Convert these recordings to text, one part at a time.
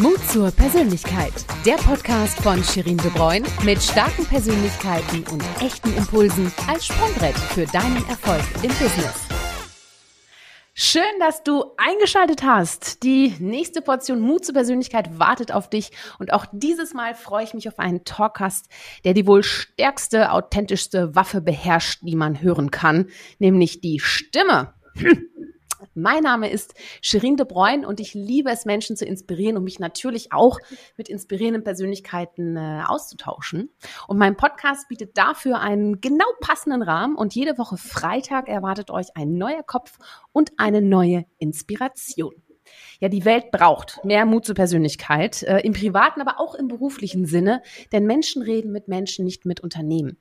Mut zur Persönlichkeit. Der Podcast von Shirin De Bruyne mit starken Persönlichkeiten und echten Impulsen als Sprungbrett für deinen Erfolg im Business. Schön, dass du eingeschaltet hast. Die nächste Portion Mut zur Persönlichkeit wartet auf dich. Und auch dieses Mal freue ich mich auf einen Talkcast, der die wohl stärkste, authentischste Waffe beherrscht, die man hören kann, nämlich die Stimme. Hm. Mein Name ist Shirin de Bruyne und ich liebe es, Menschen zu inspirieren und mich natürlich auch mit inspirierenden Persönlichkeiten äh, auszutauschen. Und mein Podcast bietet dafür einen genau passenden Rahmen und jede Woche Freitag erwartet euch ein neuer Kopf und eine neue Inspiration. Ja, die Welt braucht mehr Mut zur Persönlichkeit, äh, im privaten, aber auch im beruflichen Sinne, denn Menschen reden mit Menschen, nicht mit Unternehmen.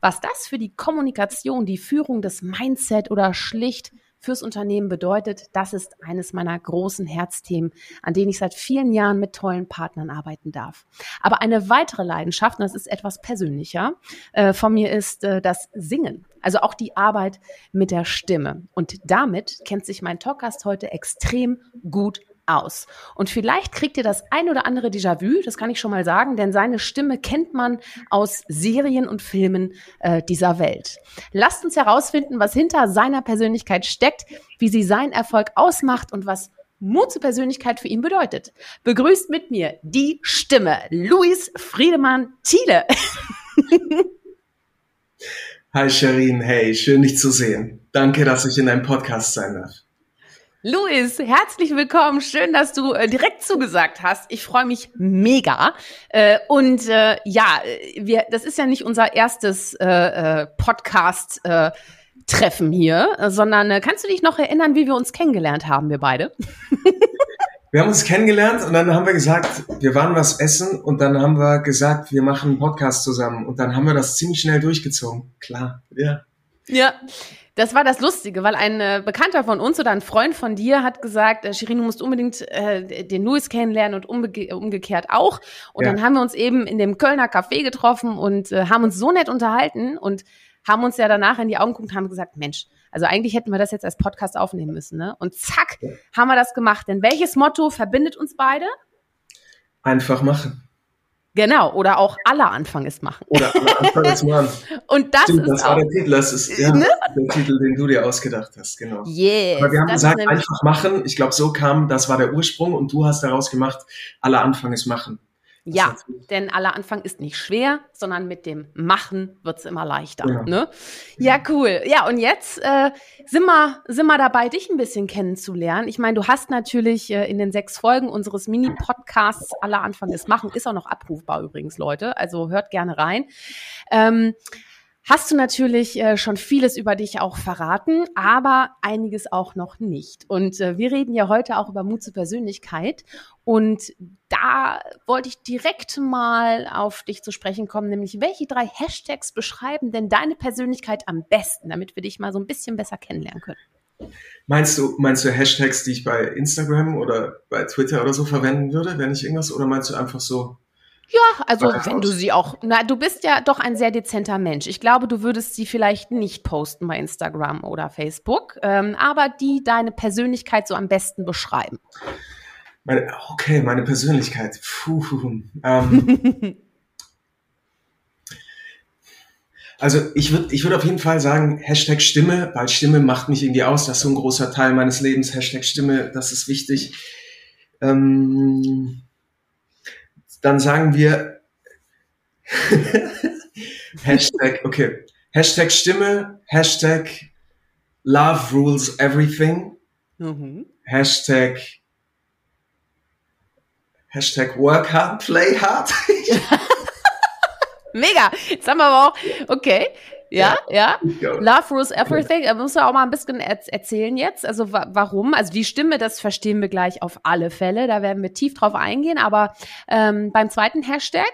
Was das für die Kommunikation, die Führung, das Mindset oder schlicht fürs Unternehmen bedeutet, das ist eines meiner großen Herzthemen, an denen ich seit vielen Jahren mit tollen Partnern arbeiten darf. Aber eine weitere Leidenschaft, und das ist etwas persönlicher, äh, von mir ist äh, das Singen. Also auch die Arbeit mit der Stimme. Und damit kennt sich mein Talkgast heute extrem gut aus. Und vielleicht kriegt ihr das ein oder andere Déjà-vu, das kann ich schon mal sagen, denn seine Stimme kennt man aus Serien und Filmen äh, dieser Welt. Lasst uns herausfinden, was hinter seiner Persönlichkeit steckt, wie sie seinen Erfolg ausmacht und was Mut zur Persönlichkeit für ihn bedeutet. Begrüßt mit mir die Stimme, Luis Friedemann Thiele. Hi Sherin, hey, schön dich zu sehen. Danke, dass ich in deinem Podcast sein darf. Luis, herzlich willkommen. Schön, dass du äh, direkt zugesagt hast. Ich freue mich mega. Äh, und äh, ja, wir, das ist ja nicht unser erstes äh, äh Podcast. Äh, Treffen hier, sondern äh, kannst du dich noch erinnern, wie wir uns kennengelernt haben, wir beide? Wir haben uns kennengelernt und dann haben wir gesagt, wir waren was essen und dann haben wir gesagt, wir machen einen Podcast zusammen und dann haben wir das ziemlich schnell durchgezogen. Klar, ja. Ja, das war das Lustige, weil ein äh, Bekannter von uns oder ein Freund von dir hat gesagt, äh, Shirin, du musst unbedingt äh, den Louis kennenlernen und umge umgekehrt auch. Und ja. dann haben wir uns eben in dem Kölner Café getroffen und äh, haben uns so nett unterhalten und haben uns ja danach in die Augen geguckt und haben gesagt, Mensch, also eigentlich hätten wir das jetzt als Podcast aufnehmen müssen. Ne? Und zack, haben wir das gemacht. Denn welches Motto verbindet uns beide? Einfach machen. Genau, oder auch aller Anfang ist machen. Oder aller Anfang ist machen. Und das Stimmt, ist das war der Titel, das ist ja, ne? der Titel, den du dir ausgedacht hast, genau. Yes, Aber wir haben gesagt, einfach machen. Ich glaube, so kam, das war der Ursprung und du hast daraus gemacht, aller Anfang ist machen. Ja, denn aller Anfang ist nicht schwer, sondern mit dem Machen wird's immer leichter. Ja. Ne? ja, cool. Ja, und jetzt äh, sind, wir, sind wir dabei, dich ein bisschen kennenzulernen. Ich meine, du hast natürlich äh, in den sechs Folgen unseres Mini-Podcasts aller Anfang ist Machen, ist auch noch abrufbar übrigens, Leute. Also hört gerne rein. Ähm, hast du natürlich äh, schon vieles über dich auch verraten, aber einiges auch noch nicht. Und äh, wir reden ja heute auch über Mut zur Persönlichkeit. Und da wollte ich direkt mal auf dich zu sprechen kommen, nämlich welche drei Hashtags beschreiben denn deine Persönlichkeit am besten, damit wir dich mal so ein bisschen besser kennenlernen können? Meinst du, meinst du Hashtags, die ich bei Instagram oder bei Twitter oder so verwenden würde, wenn ich irgendwas, oder meinst du einfach so ja, also wenn du sie auch, na, du bist ja doch ein sehr dezenter Mensch. Ich glaube, du würdest sie vielleicht nicht posten bei Instagram oder Facebook, ähm, aber die deine Persönlichkeit so am besten beschreiben. Meine, okay, meine Persönlichkeit. Puh, ähm, also ich würde ich würd auf jeden Fall sagen, Hashtag Stimme, weil Stimme macht mich irgendwie aus. Das ist so ein großer Teil meines Lebens. Hashtag Stimme, das ist wichtig. Ähm, dann sagen wir Hashtag, okay, Hashtag Stimme, Hashtag Love rules everything, mhm. Hashtag Hashtag work hard, play hard. Mega. Jetzt haben wir aber auch, okay. Ja, ja. ja. Love rules everything. Da musst du auch mal ein bisschen erzählen jetzt. Also wa warum? Also die Stimme, das verstehen wir gleich auf alle Fälle. Da werden wir tief drauf eingehen. Aber ähm, beim zweiten Hashtag,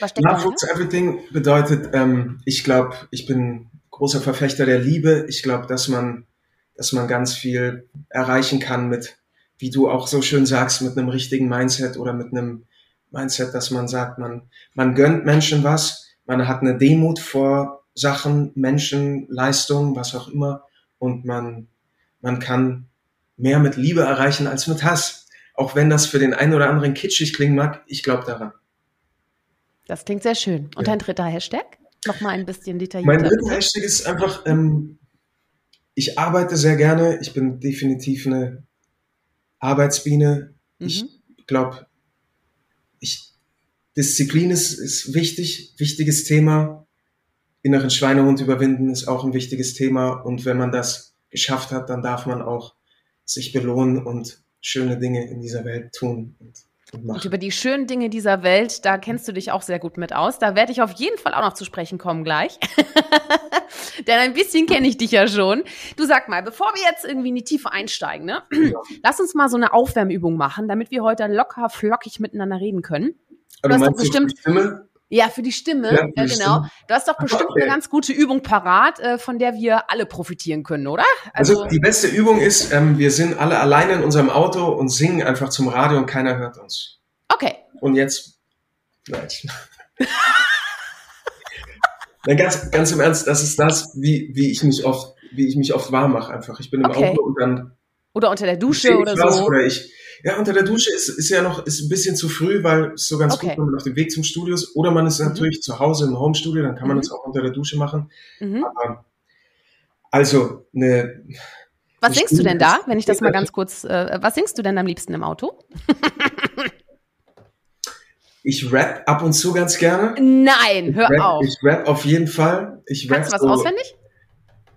was steckt Love rules everything bedeutet, ähm, ich glaube, ich bin großer Verfechter der Liebe. Ich glaube, dass man, dass man ganz viel erreichen kann mit wie du auch so schön sagst, mit einem richtigen Mindset oder mit einem Mindset, dass man sagt, man, man gönnt Menschen was, man hat eine Demut vor Sachen, Menschen, Leistungen, was auch immer und man, man kann mehr mit Liebe erreichen als mit Hass. auch wenn das für den einen oder anderen kitschig klingen mag, ich glaube daran. Das klingt sehr schön. Und ja. dein dritter Hashtag? Nochmal ein bisschen detaillierter. Mein dritter Hashtag ist einfach, ähm, ich arbeite sehr gerne. Ich bin definitiv eine Arbeitsbiene. Mhm. Ich glaube, ich, Disziplin ist, ist wichtig, wichtiges Thema. Inneren Schweinehund überwinden ist auch ein wichtiges Thema. Und wenn man das geschafft hat, dann darf man auch sich belohnen und schöne Dinge in dieser Welt tun. Und und über die schönen Dinge dieser Welt, da kennst du dich auch sehr gut mit aus. Da werde ich auf jeden Fall auch noch zu sprechen kommen gleich. Denn ein bisschen kenne ich dich ja schon. Du sag mal, bevor wir jetzt irgendwie in die Tiefe einsteigen, ne? Lass uns mal so eine Aufwärmübung machen, damit wir heute locker flockig miteinander reden können. Du hast doch bestimmt Stimme? Ja, für die Stimme, ja, ja genau. Stimme. Du hast doch bestimmt okay. eine ganz gute Übung parat, äh, von der wir alle profitieren können, oder? Also, also die beste Übung ist, ähm, wir sind alle alleine in unserem Auto und singen einfach zum Radio und keiner hört uns. Okay. Und jetzt, nein. nein, ganz, ganz im Ernst, das ist das, wie, wie ich mich oft, wie ich mich oft warm mache einfach. Ich bin im okay. Auto und dann oder unter der Dusche oder so. Oder ich, ja, unter der Dusche ist, ist ja noch, ist ein bisschen zu früh, weil es so ganz okay. gut, wenn man auf dem Weg zum Studio ist. Oder man ist mhm. natürlich zu Hause im Homestudio, dann kann man mhm. das auch unter der Dusche machen. Mhm. Aber, also, eine. Was singst du denn da, wenn ich das mal ganz kurz, äh, was singst du denn am liebsten im Auto? ich rap ab und zu ganz gerne. Nein, hör rap, auf. Ich rap auf jeden Fall. Ich Kannst rap du was so, auswendig?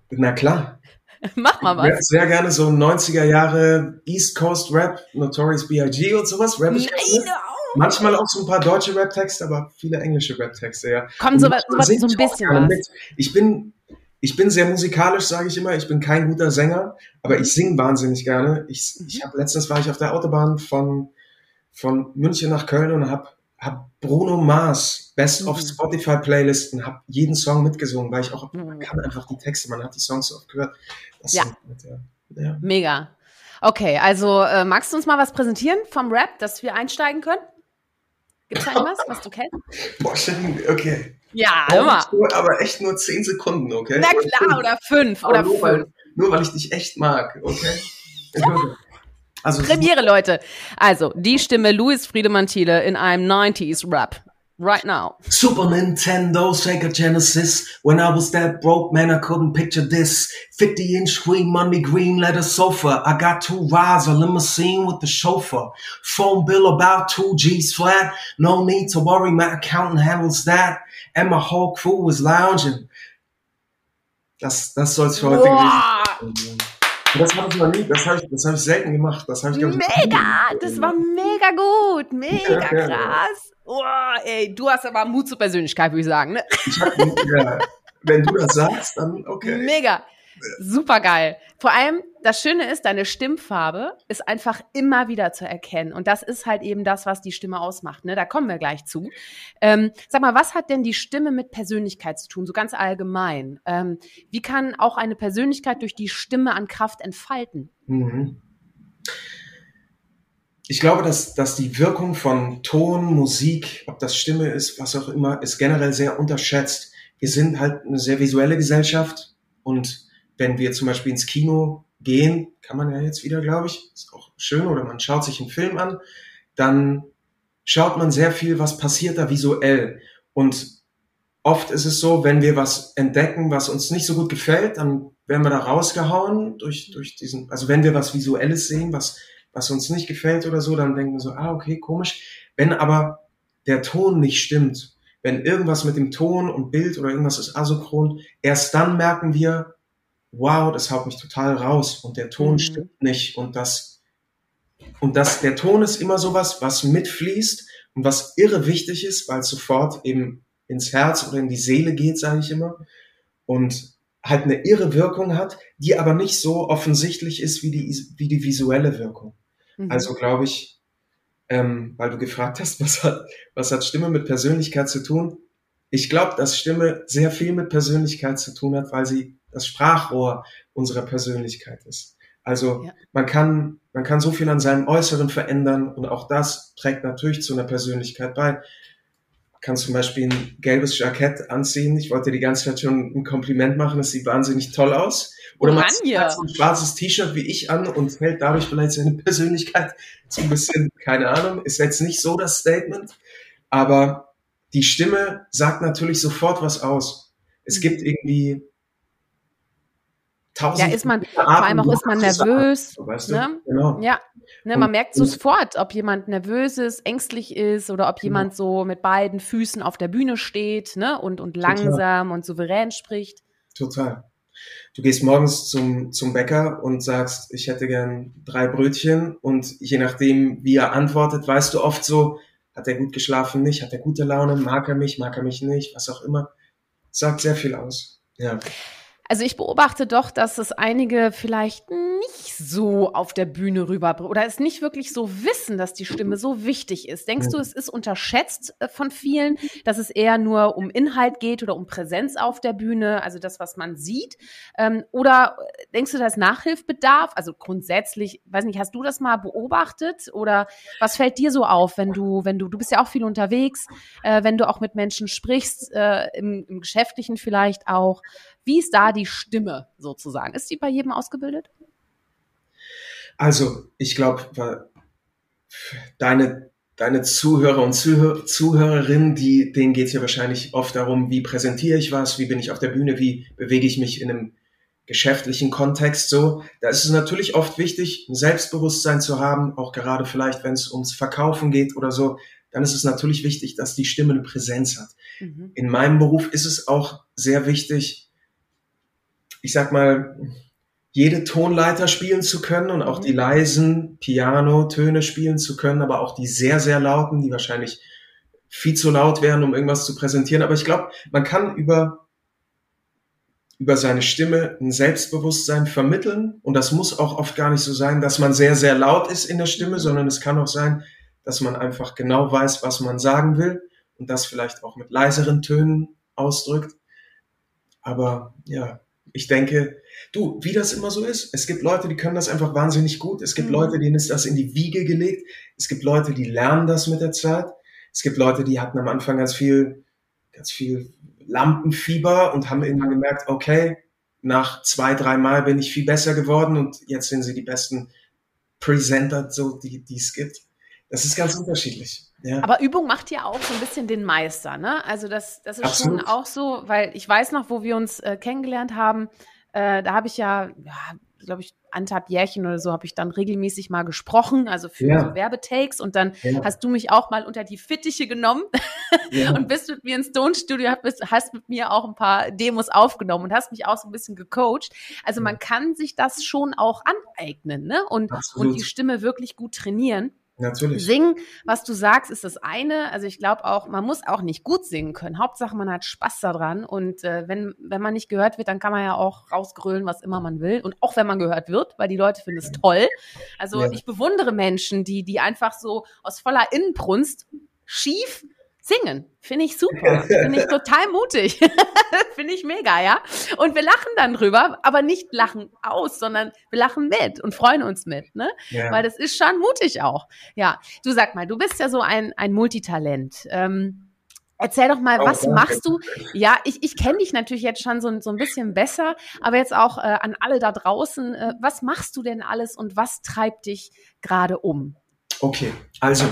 Na klar. Mach mal was. sehr gerne so 90er Jahre East Coast Rap, Notorious B.I.G. und sowas. Rap ich Nein, Manchmal auch so ein paar deutsche Rap-Texte, aber viele englische Rap-Texte, ja. Komm, so, so, so ein bisschen was. Mit. Ich bin, ich bin sehr musikalisch, sage ich immer. Ich bin kein guter Sänger, aber ich singe wahnsinnig gerne. Ich, mhm. ich hab, letztens war ich auf der Autobahn von, von München nach Köln und habe hab Bruno Mars Best of mhm. Spotify Playlisten, habe jeden Song mitgesungen, weil ich auch, man mhm. kann einfach die Texte, man hat die Songs so oft gehört. Das ja. Mit, ja. ja. Mega. Okay, also äh, magst du uns mal was präsentieren vom Rap, dass wir einsteigen können? Gibt es da irgendwas, was du kennst? Boah, okay. Ja, immer. aber echt nur zehn Sekunden, okay? Na klar, oder fünf, oder nur, fünf. Weil, nur weil ich dich echt mag, okay? Also, Premiere, Leute. Also, die Stimme Louis Friedemann Thiele in einem 90s Rap right now. Super Nintendo, Sega Genesis. When I was that broke, man, I couldn't picture this. 50 inch screen, money green leather sofa. I got two rides, a limousine with the chauffeur. Phone bill about two G's flat. No need to worry, my accountant handles that. And my whole crew was lounging. Das, das soll's für heute gewesen sein. Das habe ich noch nie, das habe ich, das hab ich selten gemacht. Das ich, ich Mega! Das war mega gut, mega krass. Oh, ey, du hast aber Mut zur Persönlichkeit, würde ich sagen. Ne? Ich hab, ja, wenn du das sagst, dann okay. Mega. Super geil. Vor allem, das Schöne ist, deine Stimmfarbe ist einfach immer wieder zu erkennen. Und das ist halt eben das, was die Stimme ausmacht. Ne? Da kommen wir gleich zu. Ähm, sag mal, was hat denn die Stimme mit Persönlichkeit zu tun, so ganz allgemein? Ähm, wie kann auch eine Persönlichkeit durch die Stimme an Kraft entfalten? Mhm ich glaube, dass, dass die Wirkung von Ton, Musik, ob das Stimme ist, was auch immer, ist generell sehr unterschätzt. Wir sind halt eine sehr visuelle Gesellschaft und wenn wir zum Beispiel ins Kino gehen, kann man ja jetzt wieder, glaube ich, ist auch schön, oder man schaut sich einen Film an, dann schaut man sehr viel, was passiert da visuell. Und oft ist es so, wenn wir was entdecken, was uns nicht so gut gefällt, dann werden wir da rausgehauen durch, durch diesen, also wenn wir was Visuelles sehen, was was uns nicht gefällt oder so, dann denken wir so, ah, okay, komisch. Wenn aber der Ton nicht stimmt, wenn irgendwas mit dem Ton und Bild oder irgendwas ist asynchron, erst dann merken wir, wow, das haut mich total raus und der Ton mhm. stimmt nicht und das und das der Ton ist immer sowas, was mitfließt und was irre wichtig ist, weil es sofort eben ins Herz oder in die Seele geht, sage ich immer und halt eine irre Wirkung hat, die aber nicht so offensichtlich ist wie die wie die visuelle Wirkung. Mhm. Also glaube ich, ähm, weil du gefragt hast, was hat, was hat Stimme mit Persönlichkeit zu tun? Ich glaube, dass Stimme sehr viel mit Persönlichkeit zu tun hat, weil sie das Sprachrohr unserer Persönlichkeit ist. Also ja. man kann, man kann so viel an seinem Äußeren verändern und auch das trägt natürlich zu einer Persönlichkeit bei. kann zum Beispiel ein gelbes Jackett anziehen. Ich wollte die ganze Zeit schon ein Kompliment machen, es sieht wahnsinnig toll aus. Oder man hat so ein schwarzes T-Shirt wie ich an und fällt dadurch vielleicht seine Persönlichkeit so ein bisschen, keine Ahnung, ist jetzt nicht so das Statement, aber die Stimme sagt natürlich sofort was aus. Es mhm. gibt irgendwie tausend. Ja, ist man, vor allem auch ist man nervös. Weißt du? ne? genau. Ja, ne, man und, merkt sofort, ob jemand nervös ist, ängstlich ist oder ob genau. jemand so mit beiden Füßen auf der Bühne steht ne? und, und langsam Total. und souverän spricht. Total. Du gehst morgens zum, zum Bäcker und sagst, ich hätte gern drei Brötchen und je nachdem, wie er antwortet, weißt du oft so, hat er gut geschlafen, nicht, hat er gute Laune, mag er mich, mag er mich nicht, was auch immer. sagt sehr viel aus. Ja. Also ich beobachte doch, dass es einige vielleicht nicht so auf der Bühne rüber oder es nicht wirklich so wissen, dass die Stimme so wichtig ist. Denkst du, es ist unterschätzt äh, von vielen, dass es eher nur um Inhalt geht oder um Präsenz auf der Bühne, also das, was man sieht? Ähm, oder denkst du, da ist Nachhilfbedarf? Also grundsätzlich, weiß nicht, hast du das mal beobachtet oder was fällt dir so auf, wenn du, wenn du, du bist ja auch viel unterwegs, äh, wenn du auch mit Menschen sprichst, äh, im, im Geschäftlichen vielleicht auch. Wie ist da die Stimme sozusagen? Ist die bei jedem ausgebildet? Also, ich glaube, deine, deine Zuhörer und Zuhör, Zuhörerinnen, die, denen geht es ja wahrscheinlich oft darum, wie präsentiere ich was, wie bin ich auf der Bühne, wie bewege ich mich in einem geschäftlichen Kontext so. Da ist es natürlich oft wichtig, ein Selbstbewusstsein zu haben, auch gerade vielleicht, wenn es ums Verkaufen geht oder so, dann ist es natürlich wichtig, dass die Stimme eine Präsenz hat. Mhm. In meinem Beruf ist es auch sehr wichtig, ich sag mal, jede Tonleiter spielen zu können und auch die mhm. leisen Piano-Töne spielen zu können, aber auch die sehr, sehr lauten, die wahrscheinlich viel zu laut wären, um irgendwas zu präsentieren. Aber ich glaube, man kann über, über seine Stimme ein Selbstbewusstsein vermitteln. Und das muss auch oft gar nicht so sein, dass man sehr, sehr laut ist in der Stimme, mhm. sondern es kann auch sein, dass man einfach genau weiß, was man sagen will und das vielleicht auch mit leiseren Tönen ausdrückt. Aber ja, ich denke, du, wie das immer so ist, es gibt Leute, die können das einfach wahnsinnig gut. Es gibt mhm. Leute, denen ist das in die Wiege gelegt. Es gibt Leute, die lernen das mit der Zeit. Es gibt Leute, die hatten am Anfang ganz viel, ganz viel Lampenfieber und haben irgendwann gemerkt, okay, nach zwei, drei Mal bin ich viel besser geworden und jetzt sind sie die besten Presenter, so, die, die es gibt. Das ist ganz unterschiedlich. Ja. Aber Übung macht ja auch so ein bisschen den Meister, ne? Also das, das ist Absolut. schon auch so, weil ich weiß noch, wo wir uns äh, kennengelernt haben, äh, da habe ich ja, ja glaube ich, anderthalb Jährchen oder so habe ich dann regelmäßig mal gesprochen, also für ja. so Werbetakes und dann ja. hast du mich auch mal unter die Fittiche genommen ja. und bist mit mir ins Stone Studio, hast, hast mit mir auch ein paar Demos aufgenommen und hast mich auch so ein bisschen gecoacht. Also man kann sich das schon auch aneignen, ne? Und, und die Stimme wirklich gut trainieren. Natürlich. Singen, was du sagst, ist das eine. Also ich glaube auch, man muss auch nicht gut singen können. Hauptsache, man hat Spaß daran. Und äh, wenn, wenn man nicht gehört wird, dann kann man ja auch rausgrölen, was immer man will. Und auch wenn man gehört wird, weil die Leute finden es toll. Also ja. ich bewundere Menschen, die, die einfach so aus voller Innenbrunst schief Singen, finde ich super. Finde ich total mutig. finde ich mega, ja. Und wir lachen dann drüber, aber nicht lachen aus, sondern wir lachen mit und freuen uns mit, ne? Ja. Weil das ist schon mutig auch. Ja. Du sag mal, du bist ja so ein, ein Multitalent. Ähm, Erzähl doch mal, oh, was machst du? Ja, ich, ich kenne dich natürlich jetzt schon so, so ein bisschen besser, aber jetzt auch äh, an alle da draußen. Äh, was machst du denn alles und was treibt dich gerade um? Okay, also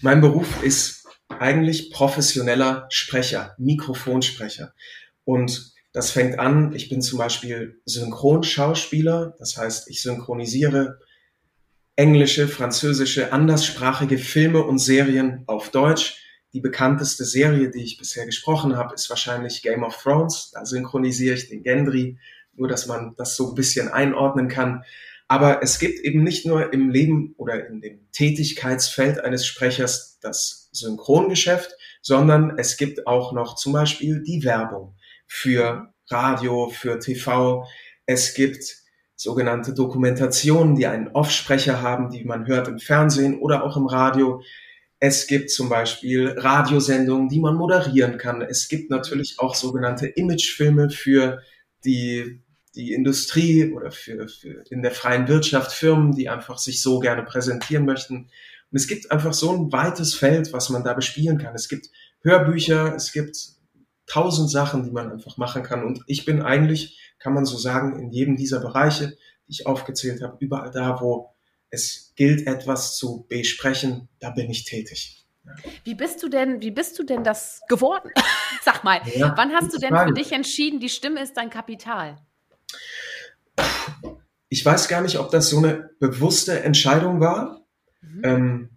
mein Beruf ist eigentlich professioneller Sprecher, Mikrofonsprecher. Und das fängt an, ich bin zum Beispiel Synchronschauspieler, das heißt, ich synchronisiere englische, französische, anderssprachige Filme und Serien auf Deutsch. Die bekannteste Serie, die ich bisher gesprochen habe, ist wahrscheinlich Game of Thrones. Da synchronisiere ich den Gendry, nur dass man das so ein bisschen einordnen kann. Aber es gibt eben nicht nur im Leben oder in dem Tätigkeitsfeld eines Sprechers das Synchrongeschäft, sondern es gibt auch noch zum Beispiel die Werbung für Radio, für TV. Es gibt sogenannte Dokumentationen, die einen Offsprecher haben, die man hört im Fernsehen oder auch im Radio. Es gibt zum Beispiel Radiosendungen, die man moderieren kann. Es gibt natürlich auch sogenannte Imagefilme für die die Industrie oder für, für in der freien Wirtschaft Firmen, die einfach sich so gerne präsentieren möchten. Und es gibt einfach so ein weites Feld, was man da bespielen kann. Es gibt Hörbücher, es gibt tausend Sachen, die man einfach machen kann. Und ich bin eigentlich, kann man so sagen, in jedem dieser Bereiche, die ich aufgezählt habe, überall da, wo es gilt, etwas zu besprechen, da bin ich tätig. Wie bist du denn, wie bist du denn das geworden? Sag mal, ja, wann hast du denn Frage. für dich entschieden, die Stimme ist dein Kapital? Ich weiß gar nicht, ob das so eine bewusste Entscheidung war. Mhm. Ähm,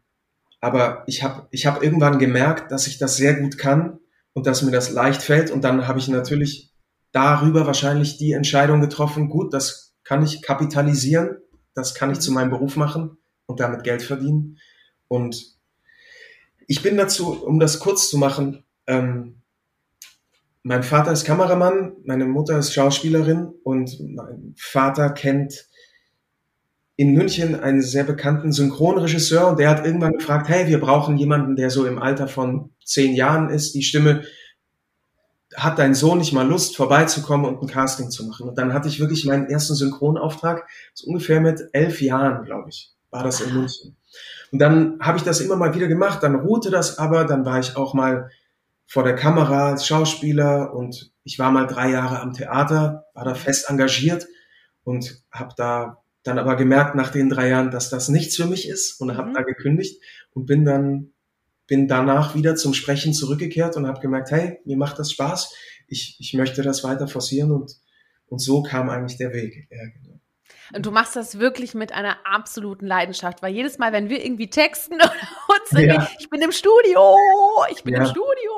aber ich habe ich hab irgendwann gemerkt, dass ich das sehr gut kann und dass mir das leicht fällt. Und dann habe ich natürlich darüber wahrscheinlich die Entscheidung getroffen, gut, das kann ich kapitalisieren, das kann ich zu meinem Beruf machen und damit Geld verdienen. Und ich bin dazu, um das kurz zu machen, ähm, mein Vater ist Kameramann, meine Mutter ist Schauspielerin und mein Vater kennt in München einen sehr bekannten Synchronregisseur und der hat irgendwann gefragt, hey, wir brauchen jemanden, der so im Alter von zehn Jahren ist, die Stimme, hat dein Sohn nicht mal Lust, vorbeizukommen und ein Casting zu machen? Und dann hatte ich wirklich meinen ersten Synchronauftrag, so ungefähr mit elf Jahren, glaube ich, war das in München. Und dann habe ich das immer mal wieder gemacht, dann ruhte das aber, dann war ich auch mal vor der Kamera als Schauspieler und ich war mal drei Jahre am Theater, war da fest engagiert und habe da dann aber gemerkt nach den drei Jahren, dass das nichts für mich ist und habe mhm. da gekündigt und bin dann bin danach wieder zum Sprechen zurückgekehrt und habe gemerkt, hey, mir macht das Spaß, ich, ich möchte das weiter forcieren und und so kam eigentlich der Weg. Ja, genau. Und du machst das wirklich mit einer absoluten Leidenschaft, weil jedes Mal, wenn wir irgendwie texten und uns ja. ich bin im Studio, ich bin ja. im Studio.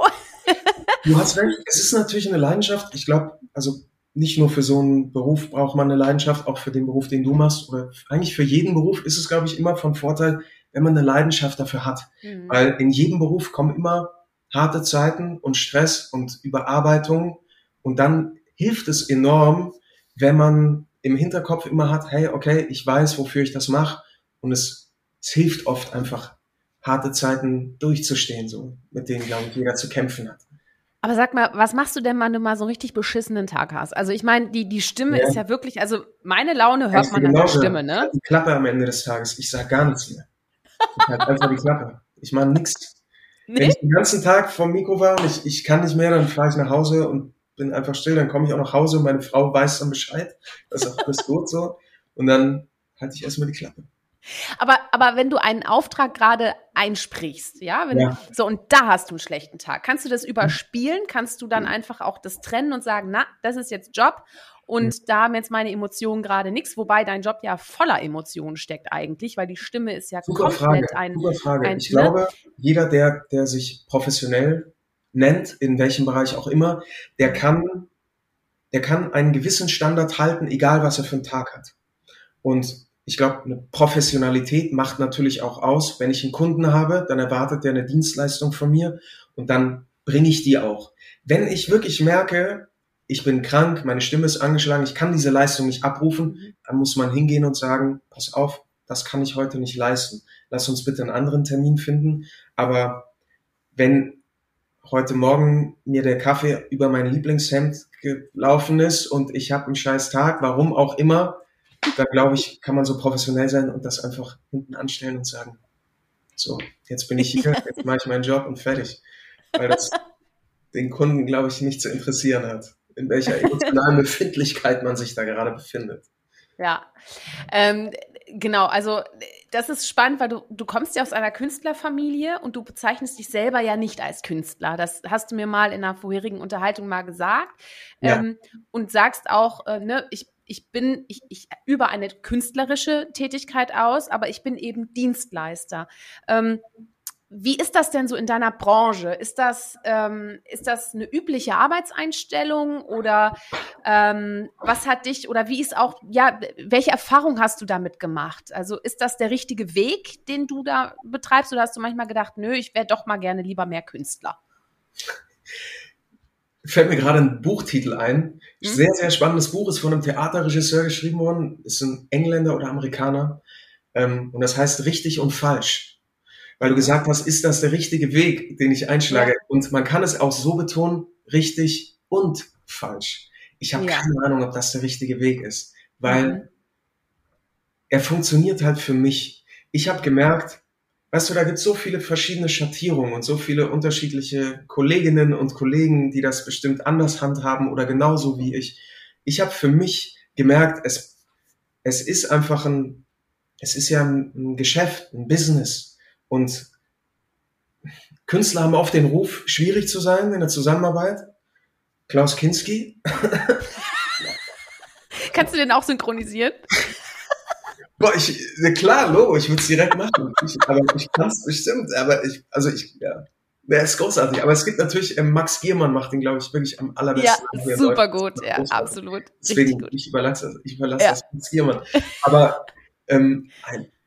Du hast recht, es ist natürlich eine Leidenschaft. Ich glaube, also nicht nur für so einen Beruf braucht man eine Leidenschaft, auch für den Beruf, den du machst, oder eigentlich für jeden Beruf ist es, glaube ich, immer von Vorteil, wenn man eine Leidenschaft dafür hat. Mhm. Weil in jedem Beruf kommen immer harte Zeiten und Stress und Überarbeitung und dann hilft es enorm, wenn man im Hinterkopf immer hat, hey, okay, ich weiß, wofür ich das mache und es, es hilft oft einfach, harte Zeiten durchzustehen, so mit denen, glaube ich, jeder zu kämpfen hat. Aber sag mal, was machst du denn, wenn du mal so einen richtig beschissenen Tag hast? Also ich meine, die, die Stimme ja. ist ja wirklich, also meine Laune hört man an der Stimme, ne? Die Klappe am Ende des Tages, ich sag gar nichts mehr. Ich halt einfach die Klappe. Ich mache nichts. Nee? Wenn ich den ganzen Tag vom Mikro war und ich, ich kann nicht mehr, dann fahre ich nach Hause und bin einfach still, dann komme ich auch nach Hause und meine Frau weiß dann Bescheid. Das ist auch alles gut so. Und dann halte ich erstmal die Klappe. Aber, aber wenn du einen Auftrag gerade einsprichst, ja, wenn, ja, so und da hast du einen schlechten Tag, kannst du das überspielen? Kannst du dann einfach auch das trennen und sagen, na, das ist jetzt Job und ja. da haben jetzt meine Emotionen gerade nichts, wobei dein Job ja voller Emotionen steckt eigentlich, weil die Stimme ist ja super komplett Frage, ein. Super Frage. Ein, ich ne? glaube, jeder, der, der sich professionell nennt, in welchem Bereich auch immer, der kann, der kann einen gewissen Standard halten, egal was er für einen Tag hat. Und ich glaube, eine Professionalität macht natürlich auch aus, wenn ich einen Kunden habe, dann erwartet der eine Dienstleistung von mir und dann bringe ich die auch. Wenn ich wirklich merke, ich bin krank, meine Stimme ist angeschlagen, ich kann diese Leistung nicht abrufen, dann muss man hingehen und sagen, pass auf, das kann ich heute nicht leisten. Lass uns bitte einen anderen Termin finden. Aber wenn heute Morgen mir der Kaffee über mein Lieblingshemd gelaufen ist und ich habe einen scheiß Tag, warum auch immer, da glaube ich, kann man so professionell sein und das einfach hinten anstellen und sagen, so, jetzt bin ich hier, jetzt mache ich meinen Job und fertig. Weil das den Kunden, glaube ich, nicht zu interessieren hat, in welcher emotionalen Befindlichkeit man sich da gerade befindet. Ja, ähm, genau, also das ist spannend, weil du, du kommst ja aus einer Künstlerfamilie und du bezeichnest dich selber ja nicht als Künstler. Das hast du mir mal in einer vorherigen Unterhaltung mal gesagt. Ja. Ähm, und sagst auch, äh, ne, ich ich bin, ich, ich übe eine künstlerische Tätigkeit aus, aber ich bin eben Dienstleister. Ähm, wie ist das denn so in deiner Branche? Ist das, ähm, ist das eine übliche Arbeitseinstellung oder ähm, was hat dich oder wie ist auch, ja, welche Erfahrung hast du damit gemacht? Also ist das der richtige Weg, den du da betreibst oder hast du manchmal gedacht, nö, ich wäre doch mal gerne lieber mehr Künstler? Fällt mir gerade ein Buchtitel ein. Mhm. Sehr, sehr spannendes Buch, ist von einem Theaterregisseur geschrieben worden, ist ein Engländer oder Amerikaner. Ähm, und das heißt richtig und falsch. Weil du gesagt hast, ist das der richtige Weg, den ich einschlage? Ja. Und man kann es auch so betonen, richtig und falsch. Ich habe ja. keine Ahnung, ob das der richtige Weg ist. Weil mhm. er funktioniert halt für mich. Ich habe gemerkt, weißt du, da gibt es so viele verschiedene Schattierungen und so viele unterschiedliche Kolleginnen und Kollegen, die das bestimmt anders handhaben oder genauso wie ich. Ich habe für mich gemerkt, es, es ist einfach ein, es ist ja ein, ein Geschäft, ein Business. Und Künstler haben oft den Ruf, schwierig zu sein in der Zusammenarbeit. Klaus Kinski. Kannst du den auch synchronisieren? Boah, ich, klar, Logo, ich würde es direkt machen. Ich, aber ich kann es bestimmt, aber ich, also ich, ja. Der ist großartig, aber es gibt natürlich, äh, Max Giermann macht den, glaube ich, wirklich am allerbesten. Ja, super gut, ja, großartig. absolut. Deswegen, ich überlasse, ich überlasse ja. das Max Giermann. Aber, ähm,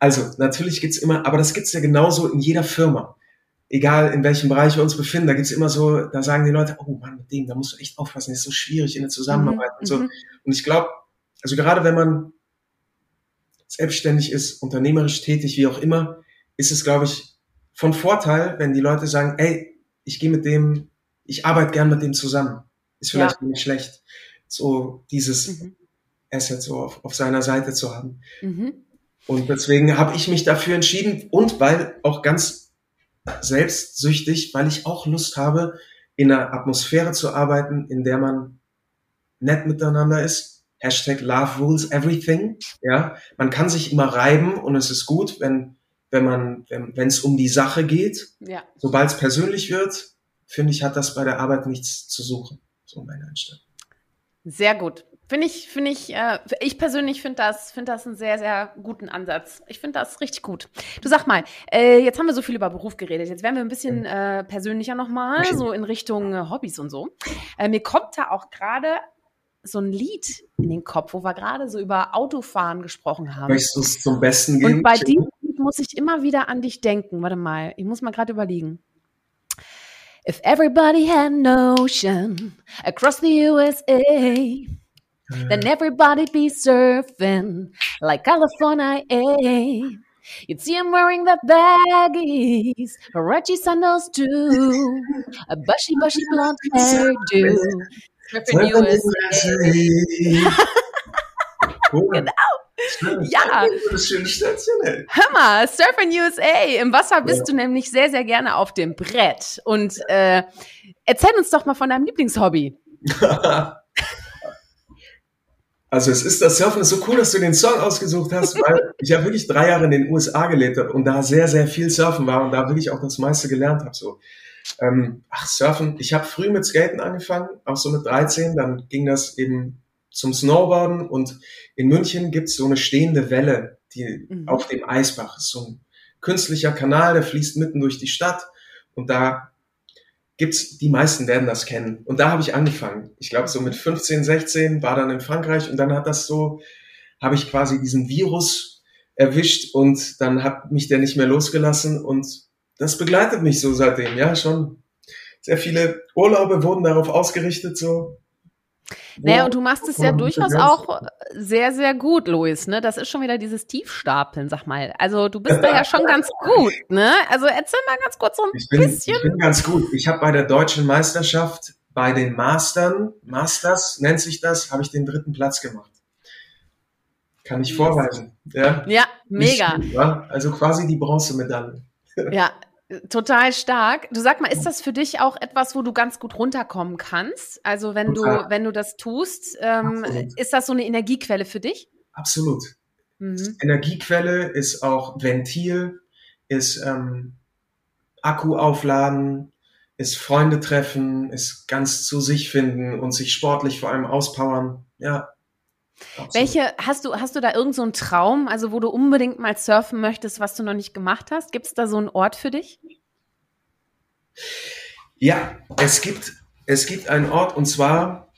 also, natürlich gibt's immer, aber das gibt's ja genauso in jeder Firma. Egal, in welchem Bereich wir uns befinden, da gibt's immer so, da sagen die Leute, oh Mann, mit dem, da musst du echt aufpassen, das ist so schwierig in der Zusammenarbeit mhm, und so. Mhm. Und ich glaube, also gerade wenn man selbstständig ist, unternehmerisch tätig, wie auch immer, ist es, glaube ich, von Vorteil, wenn die Leute sagen, ey, ich gehe mit dem, ich arbeite gern mit dem zusammen. Ist vielleicht ja. nicht schlecht, so dieses mhm. Asset so auf, auf seiner Seite zu haben. Mhm. Und deswegen habe ich mich dafür entschieden und weil auch ganz selbstsüchtig, weil ich auch Lust habe, in einer Atmosphäre zu arbeiten, in der man nett miteinander ist, Hashtag Love Rules Everything. Ja, man kann sich immer reiben und es ist gut, wenn wenn man wenn es um die Sache geht. Ja. Sobald es persönlich wird, finde ich, hat das bei der Arbeit nichts zu suchen. So meine Einstellung. Sehr gut. Finde ich, finde ich, äh, ich persönlich finde das, finde das einen sehr, sehr guten Ansatz. Ich finde das richtig gut. Du sag mal, äh, jetzt haben wir so viel über Beruf geredet. Jetzt werden wir ein bisschen äh, persönlicher nochmal, so in Richtung äh, Hobbys und so. Äh, mir kommt da auch gerade so ein Lied in den Kopf, wo wir gerade so über Autofahren gesprochen haben. Möchtest du es zum Besten geben? Und bei diesem Lied muss ich immer wieder an dich denken. Warte mal, ich muss mal gerade überlegen. If everybody had an ocean across the USA, then everybody be surfing like California. You'd see him wearing the baggies, Reggie sandals too, a bushy, bushy blonde hairdo, Genau. Ja. Hör mal, Surfing USA. Im Wasser bist ja. du nämlich sehr, sehr gerne auf dem Brett. Und äh, erzähl uns doch mal von deinem Lieblingshobby. Also es ist das Surfen ist so cool, dass du den Song ausgesucht hast, weil ich ja wirklich drei Jahre in den USA gelebt habe und da sehr, sehr viel Surfen war und da wirklich auch das meiste gelernt habe. So. Ähm, ach, Surfen. Ich habe früh mit Skaten angefangen, auch so mit 13. Dann ging das eben zum Snowboarden und in München gibt's so eine stehende Welle, die mhm. auf dem Eisbach ist. So ein künstlicher Kanal, der fließt mitten durch die Stadt und da gibt's, die meisten werden das kennen. Und da habe ich angefangen. Ich glaube, so mit 15, 16 war dann in Frankreich und dann hat das so, habe ich quasi diesen Virus erwischt und dann hat mich der nicht mehr losgelassen und das begleitet mich so seitdem, ja, schon. Sehr viele Urlaube wurden darauf ausgerichtet, so. Naja, und du machst es ja durchaus auch sehr, sehr gut, Luis, ne? Das ist schon wieder dieses Tiefstapeln, sag mal. Also du bist da ja schon ganz gut, ne? Also erzähl mal ganz kurz so ein ich bin, bisschen. Ich bin ganz gut. Ich habe bei der deutschen Meisterschaft, bei den Mastern, Masters nennt sich das, habe ich den dritten Platz gemacht. Kann ich vorweisen. Ja, ja mega. Nicht, ja? Also quasi die Bronzemedaille. Ja, Total stark. Du sag mal, ist das für dich auch etwas, wo du ganz gut runterkommen kannst? Also wenn du, wenn du das tust, ähm, ist das so eine Energiequelle für dich? Absolut. Mhm. Energiequelle ist auch Ventil, ist ähm, Akku aufladen, ist Freunde treffen, ist ganz zu sich finden und sich sportlich vor allem auspowern. Ja, Absolut. Welche, hast du, hast du da irgendeinen so einen Traum, also wo du unbedingt mal surfen möchtest, was du noch nicht gemacht hast? Gibt es da so einen Ort für dich? Ja, es gibt, es gibt einen Ort und zwar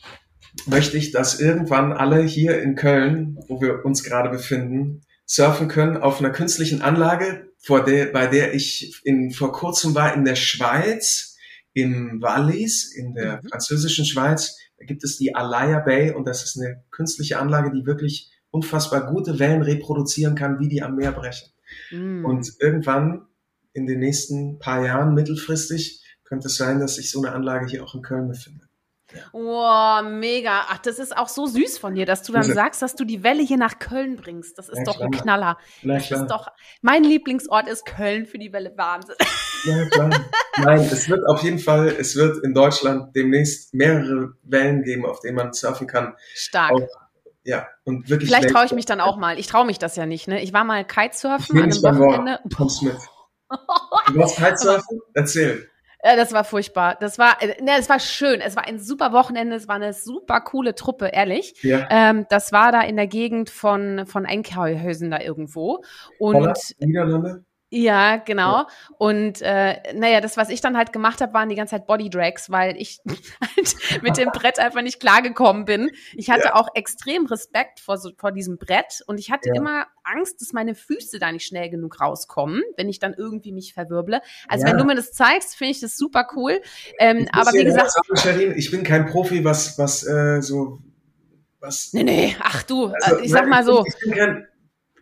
möchte ich, dass irgendwann alle hier in Köln, wo wir uns gerade befinden, surfen können auf einer künstlichen Anlage, vor der, bei der ich in, vor kurzem war in der Schweiz, im Wallis, in der mhm. französischen Schweiz da gibt es die Alaya Bay und das ist eine künstliche Anlage, die wirklich unfassbar gute Wellen reproduzieren kann, wie die am Meer brechen. Mm. Und irgendwann in den nächsten paar Jahren, mittelfristig, könnte es sein, dass sich so eine Anlage hier auch in Köln befindet. Wow, mega. Ach, das ist auch so süß von dir, dass du dann sagst, dass du die Welle hier nach Köln bringst. Das ist ja, doch klar. ein Knaller. Na, das ist doch, mein Lieblingsort ist Köln für die Welle. Wahnsinn. Ja, klar. Nein, es wird auf jeden Fall, es wird in Deutschland demnächst mehrere Wellen geben, auf denen man surfen kann. Stark. Auch, ja, und wirklich. Vielleicht traue ich mich dann auch mal. Ich traue mich das ja nicht, ne? Ich war mal Kitesurfen an einem Wochenende. Du kommst mit. Du warst Kitesurfen? Erzähl. Ja, das war furchtbar. Das war, äh, ne, das war schön. Es war ein super Wochenende. Es war eine super coole Truppe, ehrlich. Ja. Ähm, das war da in der Gegend von von Enkhausen da irgendwo. Und Holland, Niederlande. Ja, genau. Ja. Und äh, naja, das, was ich dann halt gemacht habe, waren die ganze Zeit Bodydrags, weil ich halt mit dem Brett einfach nicht klargekommen bin. Ich hatte ja. auch extrem Respekt vor, so, vor diesem Brett und ich hatte ja. immer Angst, dass meine Füße da nicht schnell genug rauskommen, wenn ich dann irgendwie mich verwirble. Also wenn du mir das zeigst, finde ich das super cool. Ähm, aber wie gesagt, Sharin, ich bin kein Profi, was was äh, so was. Nee, nee, ach du, also, ich sag mal so. Ich bin kein,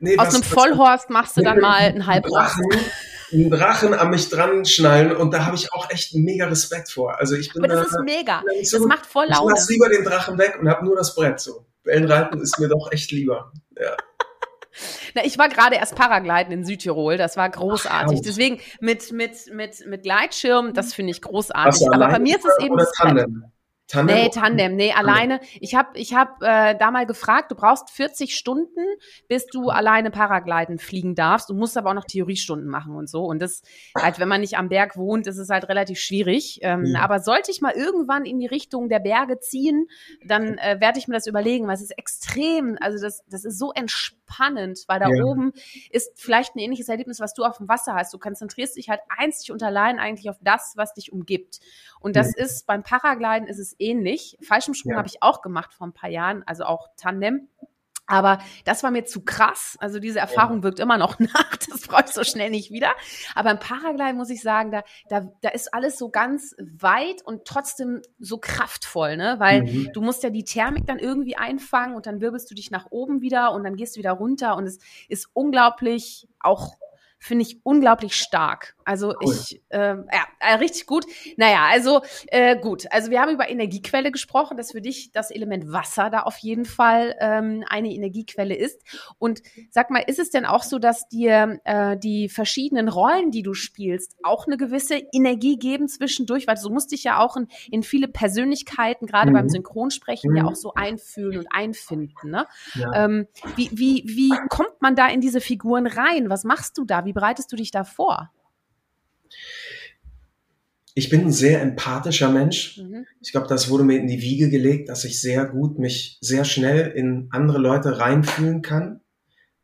Nee, Aus was, einem Vollhorst machst du dann mal einen Halbhorst. einen Drachen an mich dran schnallen und da habe ich auch echt mega Respekt vor. Also ich bin Aber das da, ist mega. So, das macht voll Laune. Ich lasse lieber den Drachen weg und habe nur das Brett so. Wellenreiten ist mir doch echt lieber. Ja. Na, ich war gerade erst Paragliden in Südtirol, das war großartig. Ach, Deswegen mit, mit, mit, mit Gleitschirm, das finde ich großartig. Aber bei mir ist es eben. Oder Tandem? Tandem? Nee, Tandem, nee, alleine. Ich habe ich hab, äh, da mal gefragt, du brauchst 40 Stunden, bis du alleine Paragliden fliegen darfst. Du musst aber auch noch Theoriestunden machen und so. Und das, halt, wenn man nicht am Berg wohnt, ist es halt relativ schwierig. Ähm, ja. Aber sollte ich mal irgendwann in die Richtung der Berge ziehen, dann äh, werde ich mir das überlegen, weil es ist extrem, also das, das ist so entspannend, weil da ja. oben ist vielleicht ein ähnliches Erlebnis, was du auf dem Wasser hast. Du konzentrierst dich halt einzig und allein eigentlich auf das, was dich umgibt. Und das ja. ist beim Paragliden ist es ähnlich. Fallschirmsprung ja. habe ich auch gemacht vor ein paar Jahren, also auch Tandem. Aber das war mir zu krass. Also diese Erfahrung ja. wirkt immer noch nach. Das brauche ich so schnell nicht wieder. Aber im Paragliden muss ich sagen, da, da, da ist alles so ganz weit und trotzdem so kraftvoll, ne? Weil mhm. du musst ja die Thermik dann irgendwie einfangen und dann wirbelst du dich nach oben wieder und dann gehst du wieder runter und es ist unglaublich auch finde ich unglaublich stark. Also cool. ich, äh, ja, richtig gut. Naja, also äh, gut. Also wir haben über Energiequelle gesprochen, dass für dich das Element Wasser da auf jeden Fall ähm, eine Energiequelle ist. Und sag mal, ist es denn auch so, dass dir äh, die verschiedenen Rollen, die du spielst, auch eine gewisse Energie geben zwischendurch? Weil du musst dich ja auch in, in viele Persönlichkeiten, gerade mhm. beim Synchronsprechen, mhm. ja auch so einfühlen und einfinden. Ne? Ja. Ähm, wie, wie, wie kommt man da in diese Figuren rein? Was machst du da? Wie bereitest du dich da vor? Ich bin ein sehr empathischer Mensch. Mhm. Ich glaube, das wurde mir in die Wiege gelegt, dass ich sehr gut mich sehr schnell in andere Leute reinfühlen kann.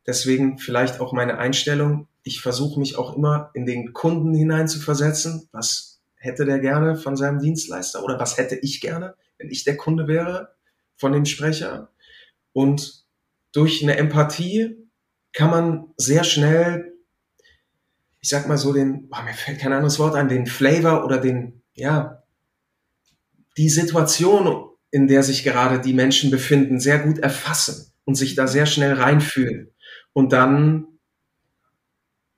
Deswegen vielleicht auch meine Einstellung. Ich versuche mich auch immer in den Kunden hineinzuversetzen. Was hätte der gerne von seinem Dienstleister oder was hätte ich gerne, wenn ich der Kunde wäre von dem Sprecher? Und durch eine Empathie kann man sehr schnell ich sag mal so den, boah, mir fällt kein anderes Wort ein, den Flavor oder den, ja, die Situation, in der sich gerade die Menschen befinden, sehr gut erfassen und sich da sehr schnell reinfühlen. Und dann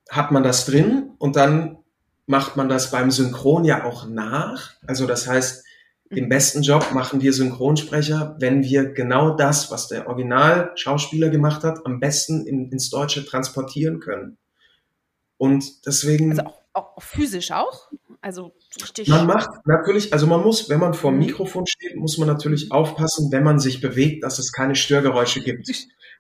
hat man das drin und dann macht man das beim Synchron ja auch nach. Also das heißt, den besten Job machen wir Synchronsprecher, wenn wir genau das, was der Original-Schauspieler gemacht hat, am besten in, ins Deutsche transportieren können. Und deswegen. Also auch, auch physisch auch? Also richtig. Man macht natürlich, also man muss, wenn man vor dem. Mikrofon steht, muss man natürlich aufpassen, wenn man sich bewegt, dass es keine Störgeräusche gibt.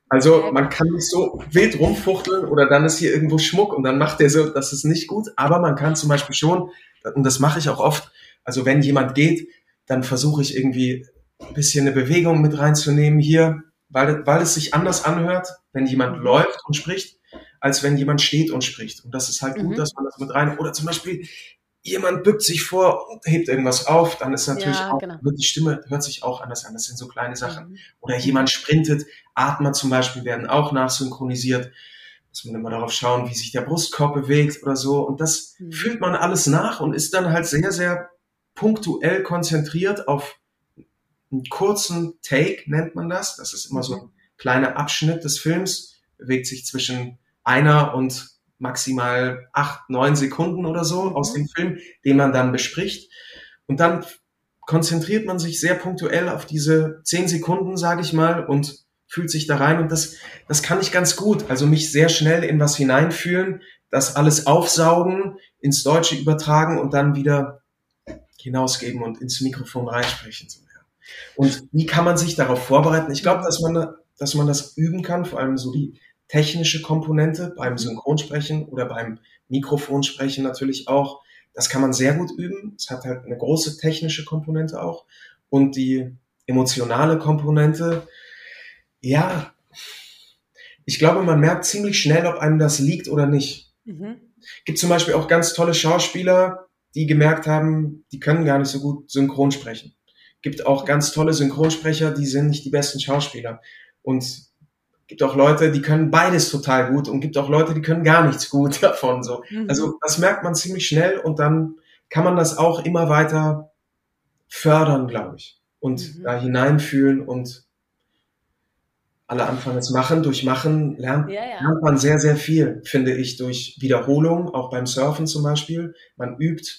Also man kann nicht so wild rumfuchteln oder dann ist hier irgendwo Schmuck und dann macht der so, das ist nicht gut. Aber man kann zum Beispiel schon, und das mache ich auch oft, also wenn jemand geht, dann versuche ich irgendwie ein bisschen eine Bewegung mit reinzunehmen hier, weil, weil es sich anders anhört, wenn jemand mhm. läuft und spricht als wenn jemand steht und spricht. Und das ist halt mhm. gut, dass man das mit rein. Oder zum Beispiel, jemand bückt sich vor und hebt irgendwas auf, dann ist natürlich ja, auch, genau. die Stimme hört sich auch anders an. Das sind so kleine Sachen. Mhm. Oder jemand sprintet, Atmer zum Beispiel werden auch nachsynchronisiert. Muss man immer darauf schauen, wie sich der Brustkorb bewegt oder so. Und das mhm. fühlt man alles nach und ist dann halt sehr, sehr punktuell konzentriert auf einen kurzen Take, nennt man das. Das ist immer so mhm. ein kleiner Abschnitt des Films, bewegt sich zwischen einer und maximal acht, neun Sekunden oder so aus mhm. dem Film, den man dann bespricht. Und dann konzentriert man sich sehr punktuell auf diese zehn Sekunden, sage ich mal, und fühlt sich da rein. Und das, das kann ich ganz gut. Also mich sehr schnell in was hineinfühlen, das alles aufsaugen, ins Deutsche übertragen und dann wieder hinausgeben und ins Mikrofon reinsprechen. Und wie kann man sich darauf vorbereiten? Ich glaube, dass man, dass man das üben kann, vor allem so die technische Komponente beim Synchronsprechen oder beim Mikrofonsprechen natürlich auch. Das kann man sehr gut üben. Es hat halt eine große technische Komponente auch. Und die emotionale Komponente, ja, ich glaube, man merkt ziemlich schnell, ob einem das liegt oder nicht. Mhm. Gibt zum Beispiel auch ganz tolle Schauspieler, die gemerkt haben, die können gar nicht so gut synchron sprechen. Gibt auch ganz tolle Synchronsprecher, die sind nicht die besten Schauspieler. Und gibt auch Leute, die können beides total gut und gibt auch Leute, die können gar nichts gut davon. So. Mhm. Also das merkt man ziemlich schnell und dann kann man das auch immer weiter fördern, glaube ich. Und mhm. da hineinfühlen und alle anfangen es machen. Durch Machen lernt, ja, ja. lernt man sehr, sehr viel, finde ich, durch Wiederholung, auch beim Surfen zum Beispiel. Man übt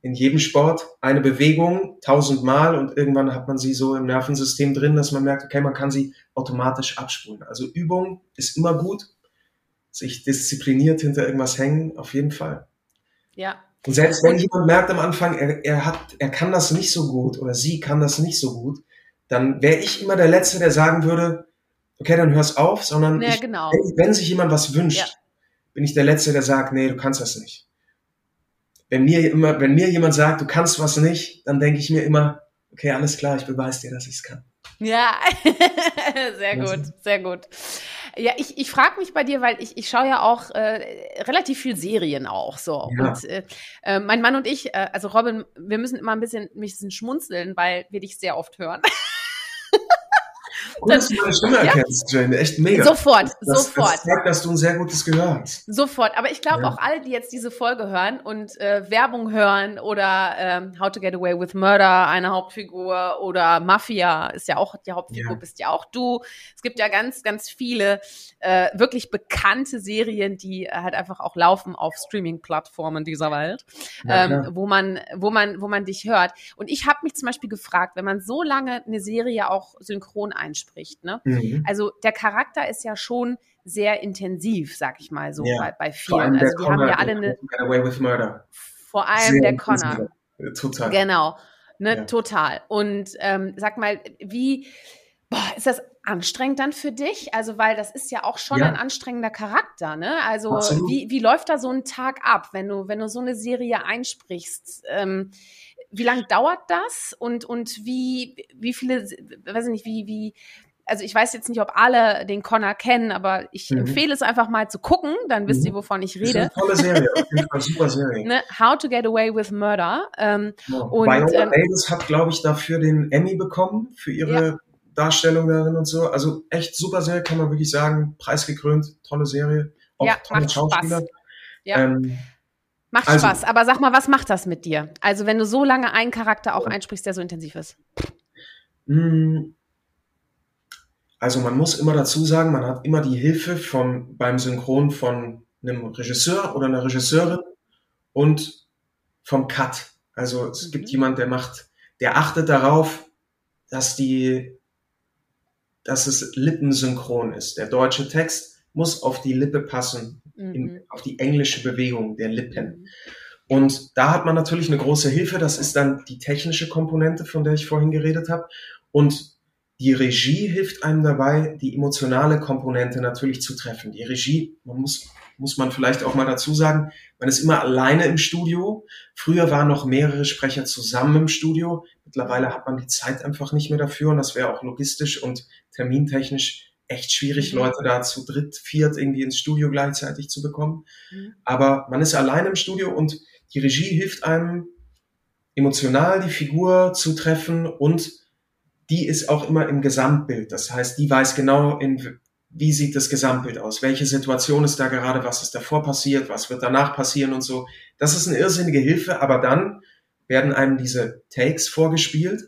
in jedem Sport eine Bewegung tausendmal und irgendwann hat man sie so im Nervensystem drin, dass man merkt, okay, man kann sie automatisch abspulen. Also Übung ist immer gut. Sich diszipliniert hinter irgendwas hängen, auf jeden Fall. Ja. Und selbst wenn jemand merkt am Anfang, er, er hat, er kann das nicht so gut oder sie kann das nicht so gut, dann wäre ich immer der Letzte, der sagen würde, okay, dann hör's auf, sondern ja, ich, genau. wenn, wenn, sich jemand was wünscht, ja. bin ich der Letzte, der sagt, nee, du kannst das nicht. Wenn mir immer, wenn mir jemand sagt, du kannst was nicht, dann denke ich mir immer, okay, alles klar, ich beweise dir, dass ich es kann. Ja, sehr gut, sehr gut. Ja, ich, ich frage mich bei dir, weil ich, ich schaue ja auch äh, relativ viel Serien auch so. Ja. Und äh, äh, mein Mann und ich, äh, also Robin, wir müssen immer ein bisschen, ein bisschen schmunzeln, weil wir dich sehr oft hören. Cool, dass du meine Stimme erkennst, ja. Jane. Echt mega. Sofort, das, sofort. Das zeigt, dass du ein sehr gutes Gehör hast. Sofort. Aber ich glaube ja. auch alle, die jetzt diese Folge hören und äh, Werbung hören oder ähm, How to Get Away with Murder, eine Hauptfigur oder Mafia ist ja auch die Hauptfigur, ja. bist ja auch du. Es gibt ja ganz, ganz viele äh, wirklich bekannte Serien, die äh, halt einfach auch laufen auf Streaming-Plattformen dieser Welt, ähm, wo man, wo man, wo man dich hört. Und ich habe mich zum Beispiel gefragt, wenn man so lange eine Serie auch synchron einspricht, ne? Mhm. Also der Charakter ist ja schon sehr intensiv, sag ich mal so, ja. bei, bei vielen. Also die Connor, haben ja alle eine. Away with Murder. Vor allem sehr der Connor. Total. Genau. Ne, ja. total. Und ähm, sag mal, wie boah, ist das anstrengend dann für dich? Also, weil das ist ja auch schon ja. ein anstrengender Charakter, ne? Also, wie, wie läuft da so ein Tag ab, wenn du, wenn du so eine Serie einsprichst? Ähm, wie lange dauert das? Und, und wie, wie viele, weiß ich nicht, wie, wie, also ich weiß jetzt nicht, ob alle den Connor kennen, aber ich mhm. empfehle es einfach mal zu gucken, dann wisst ihr, mhm. wovon ich rede. Das ist eine tolle Serie, auf jeden Fall super Serie. ne? How to Get Away with Murder. Ähm, ja. und, Viola ähm, Davis hat, glaube ich, dafür den Emmy bekommen für ihre ja. Darstellung darin und so. Also echt super Serie, kann man wirklich sagen. Preisgekrönt, tolle Serie. Auch ja, tolle Schauspieler. Spaß. Ja. Ähm, macht also, Spaß. Aber sag mal, was macht das mit dir? Also wenn du so lange einen Charakter auch einsprichst, der so intensiv ist. Mm. Also man muss immer dazu sagen, man hat immer die Hilfe vom, beim Synchron von einem Regisseur oder einer Regisseurin und vom Cut. Also es mhm. gibt jemand, der macht, der achtet darauf, dass die dass es lippensynchron ist. Der deutsche Text muss auf die Lippe passen, mhm. in, auf die englische Bewegung der Lippen. Und da hat man natürlich eine große Hilfe. Das ist dann die technische Komponente, von der ich vorhin geredet habe. Und die Regie hilft einem dabei, die emotionale Komponente natürlich zu treffen. Die Regie, man muss, muss man vielleicht auch mal dazu sagen, man ist immer alleine im Studio. Früher waren noch mehrere Sprecher zusammen im Studio. Mittlerweile hat man die Zeit einfach nicht mehr dafür und das wäre auch logistisch und termintechnisch echt schwierig, mhm. Leute da zu dritt, viert irgendwie ins Studio gleichzeitig zu bekommen. Mhm. Aber man ist alleine im Studio und die Regie hilft einem emotional die Figur zu treffen und die ist auch immer im Gesamtbild. Das heißt, die weiß genau, in, wie sieht das Gesamtbild aus? Welche Situation ist da gerade? Was ist davor passiert? Was wird danach passieren und so? Das ist eine irrsinnige Hilfe, aber dann werden einem diese Takes vorgespielt.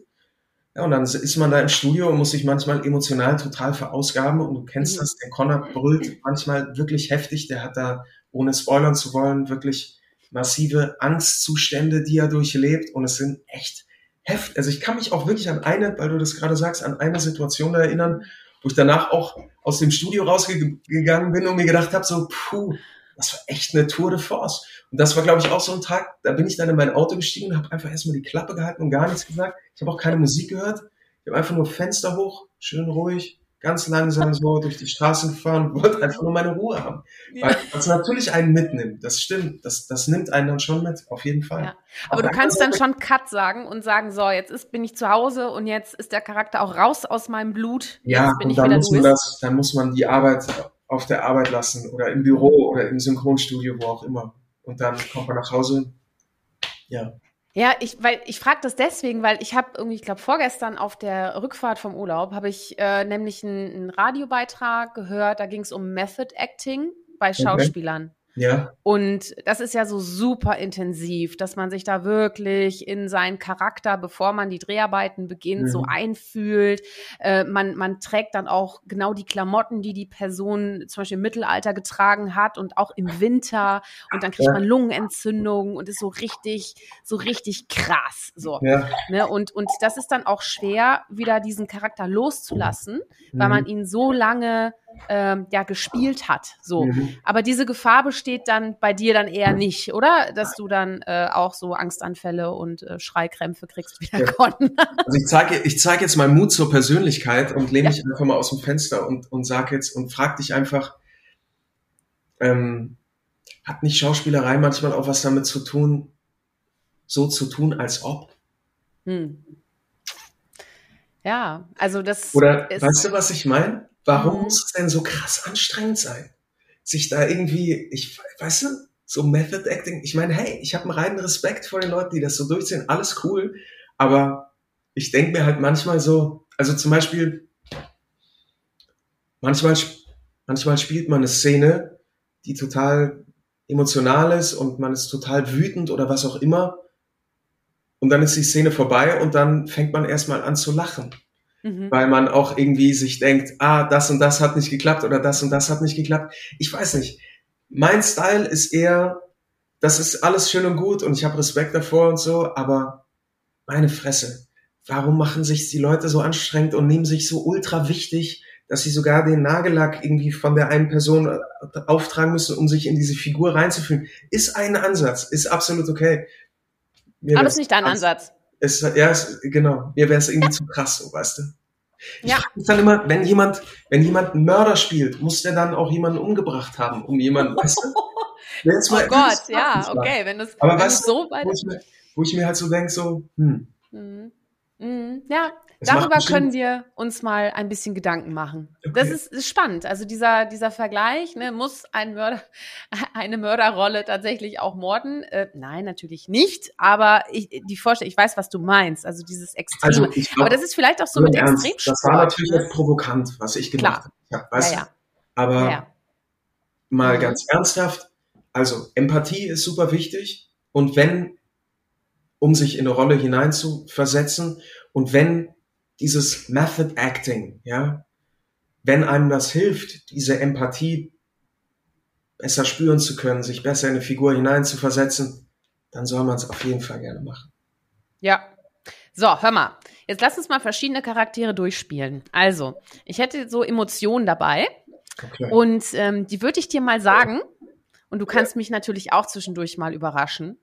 Ja, und dann ist man da im Studio und muss sich manchmal emotional total verausgaben und du kennst mhm. das, der Connor brüllt manchmal wirklich heftig, der hat da, ohne spoilern zu wollen, wirklich massive Angstzustände, die er durchlebt und es sind echt heftig. Also ich kann mich auch wirklich an eine, weil du das gerade sagst, an eine Situation erinnern, wo ich danach auch aus dem Studio rausgegangen bin und mir gedacht habe, so, puh, das war echt eine Tour de Force. Und das war, glaube ich, auch so ein Tag, da bin ich dann in mein Auto gestiegen und habe einfach erstmal die Klappe gehalten und gar nichts gesagt. Ich habe auch keine Musik gehört. Ich habe einfach nur Fenster hoch, schön ruhig, ganz langsam so durch die Straßen gefahren, wollte einfach nur meine Ruhe haben. Ja. Weil das natürlich einen mitnimmt. Das stimmt. Das, das nimmt einen dann schon mit, auf jeden Fall. Ja. Aber, Aber du kannst dann schon Cut sagen und sagen, so, jetzt ist, bin ich zu Hause und jetzt ist der Charakter auch raus aus meinem Blut. Ja, bin und ich dann, muss man das, dann muss man die Arbeit auf der Arbeit lassen oder im Büro oder im Synchronstudio, wo auch immer. Und dann kommt man nach Hause. Ja. Ja, ich, weil ich frage das deswegen, weil ich habe irgendwie, ich glaube, vorgestern auf der Rückfahrt vom Urlaub habe ich äh, nämlich einen, einen Radiobeitrag gehört, da ging es um Method Acting bei Schauspielern. Ja. Und das ist ja so super intensiv, dass man sich da wirklich in seinen Charakter, bevor man die Dreharbeiten beginnt, mhm. so einfühlt. Äh, man, man trägt dann auch genau die Klamotten, die die Person zum Beispiel im Mittelalter getragen hat und auch im Winter. Und dann kriegt ja. man Lungenentzündung und ist so richtig, so richtig krass. So. Ja. Ne? Und, und das ist dann auch schwer, wieder diesen Charakter loszulassen, mhm. weil man ihn so lange ähm, ja gespielt hat. So, mhm. aber diese Gefahr besteht dann bei dir dann eher nicht, oder? Dass du dann äh, auch so Angstanfälle und äh, Schreikrämpfe kriegst wie der ja. Also ich zeige ich zeig jetzt mal Mut zur Persönlichkeit und lehne ja. mich einfach mal aus dem Fenster und und sag jetzt und frag dich einfach, ähm, hat nicht Schauspielerei manchmal auch was damit zu tun, so zu tun, als ob? Hm. Ja, also das. Oder weißt du, was ich meine? Warum mhm. muss es denn so krass anstrengend sein? Sich da irgendwie, ich weißt du, so Method Acting, ich meine, hey, ich habe einen reinen Respekt vor den Leuten, die das so durchziehen, alles cool, aber ich denke mir halt manchmal so, also zum Beispiel, manchmal, manchmal spielt man eine Szene, die total emotional ist und man ist total wütend oder was auch immer. Und dann ist die Szene vorbei und dann fängt man erstmal an zu lachen mhm. weil man auch irgendwie sich denkt, ah, das und das hat nicht geklappt oder das und das hat nicht geklappt. Ich weiß nicht. Mein Style ist eher, das ist alles schön und gut und ich habe Respekt davor und so, aber meine Fresse, warum machen sich die Leute so anstrengend und nehmen sich so ultra wichtig, dass sie sogar den Nagellack irgendwie von der einen Person äh, auftragen müssen, um sich in diese Figur reinzufühlen, ist ein Ansatz, ist absolut okay. Mir Aber ist nicht dein Ansatz. Es, ja, es, genau. Mir wäre es irgendwie zu krass, so, weißt du. Ich ja. frage dann immer, wenn jemand, wenn jemand einen Mörder spielt, muss der dann auch jemanden umgebracht haben, um jemanden, weißt du? oh Gott, ja, okay, wenn das, Aber wenn weißt so weit wo ich, mir, wo ich mir halt so denke, so, hm. Mhm. Mhm. Ja, Darüber können wir uns mal ein bisschen Gedanken machen. Okay. Das ist, ist, spannend. Also dieser, dieser Vergleich, ne, muss ein Mörder, eine Mörderrolle tatsächlich auch morden? Äh, nein, natürlich nicht. Aber ich, die Vorstellung, ich weiß, was du meinst. Also dieses Extreme. Also glaub, aber das ist vielleicht auch so mit Extremsport. Das war natürlich ne? provokant, was ich gemacht habe. Ja, ja, ja. Aber ja. mal mhm. ganz ernsthaft. Also Empathie ist super wichtig. Und wenn, um sich in eine Rolle hineinzuversetzen, und wenn dieses Method Acting, ja, wenn einem das hilft, diese Empathie besser spüren zu können, sich besser in eine Figur hineinzuversetzen, dann soll man es auf jeden Fall gerne machen. Ja. So, hör mal. Jetzt lass uns mal verschiedene Charaktere durchspielen. Also, ich hätte so Emotionen dabei. Okay. Und ähm, die würde ich dir mal sagen. Und du kannst mich natürlich auch zwischendurch mal überraschen.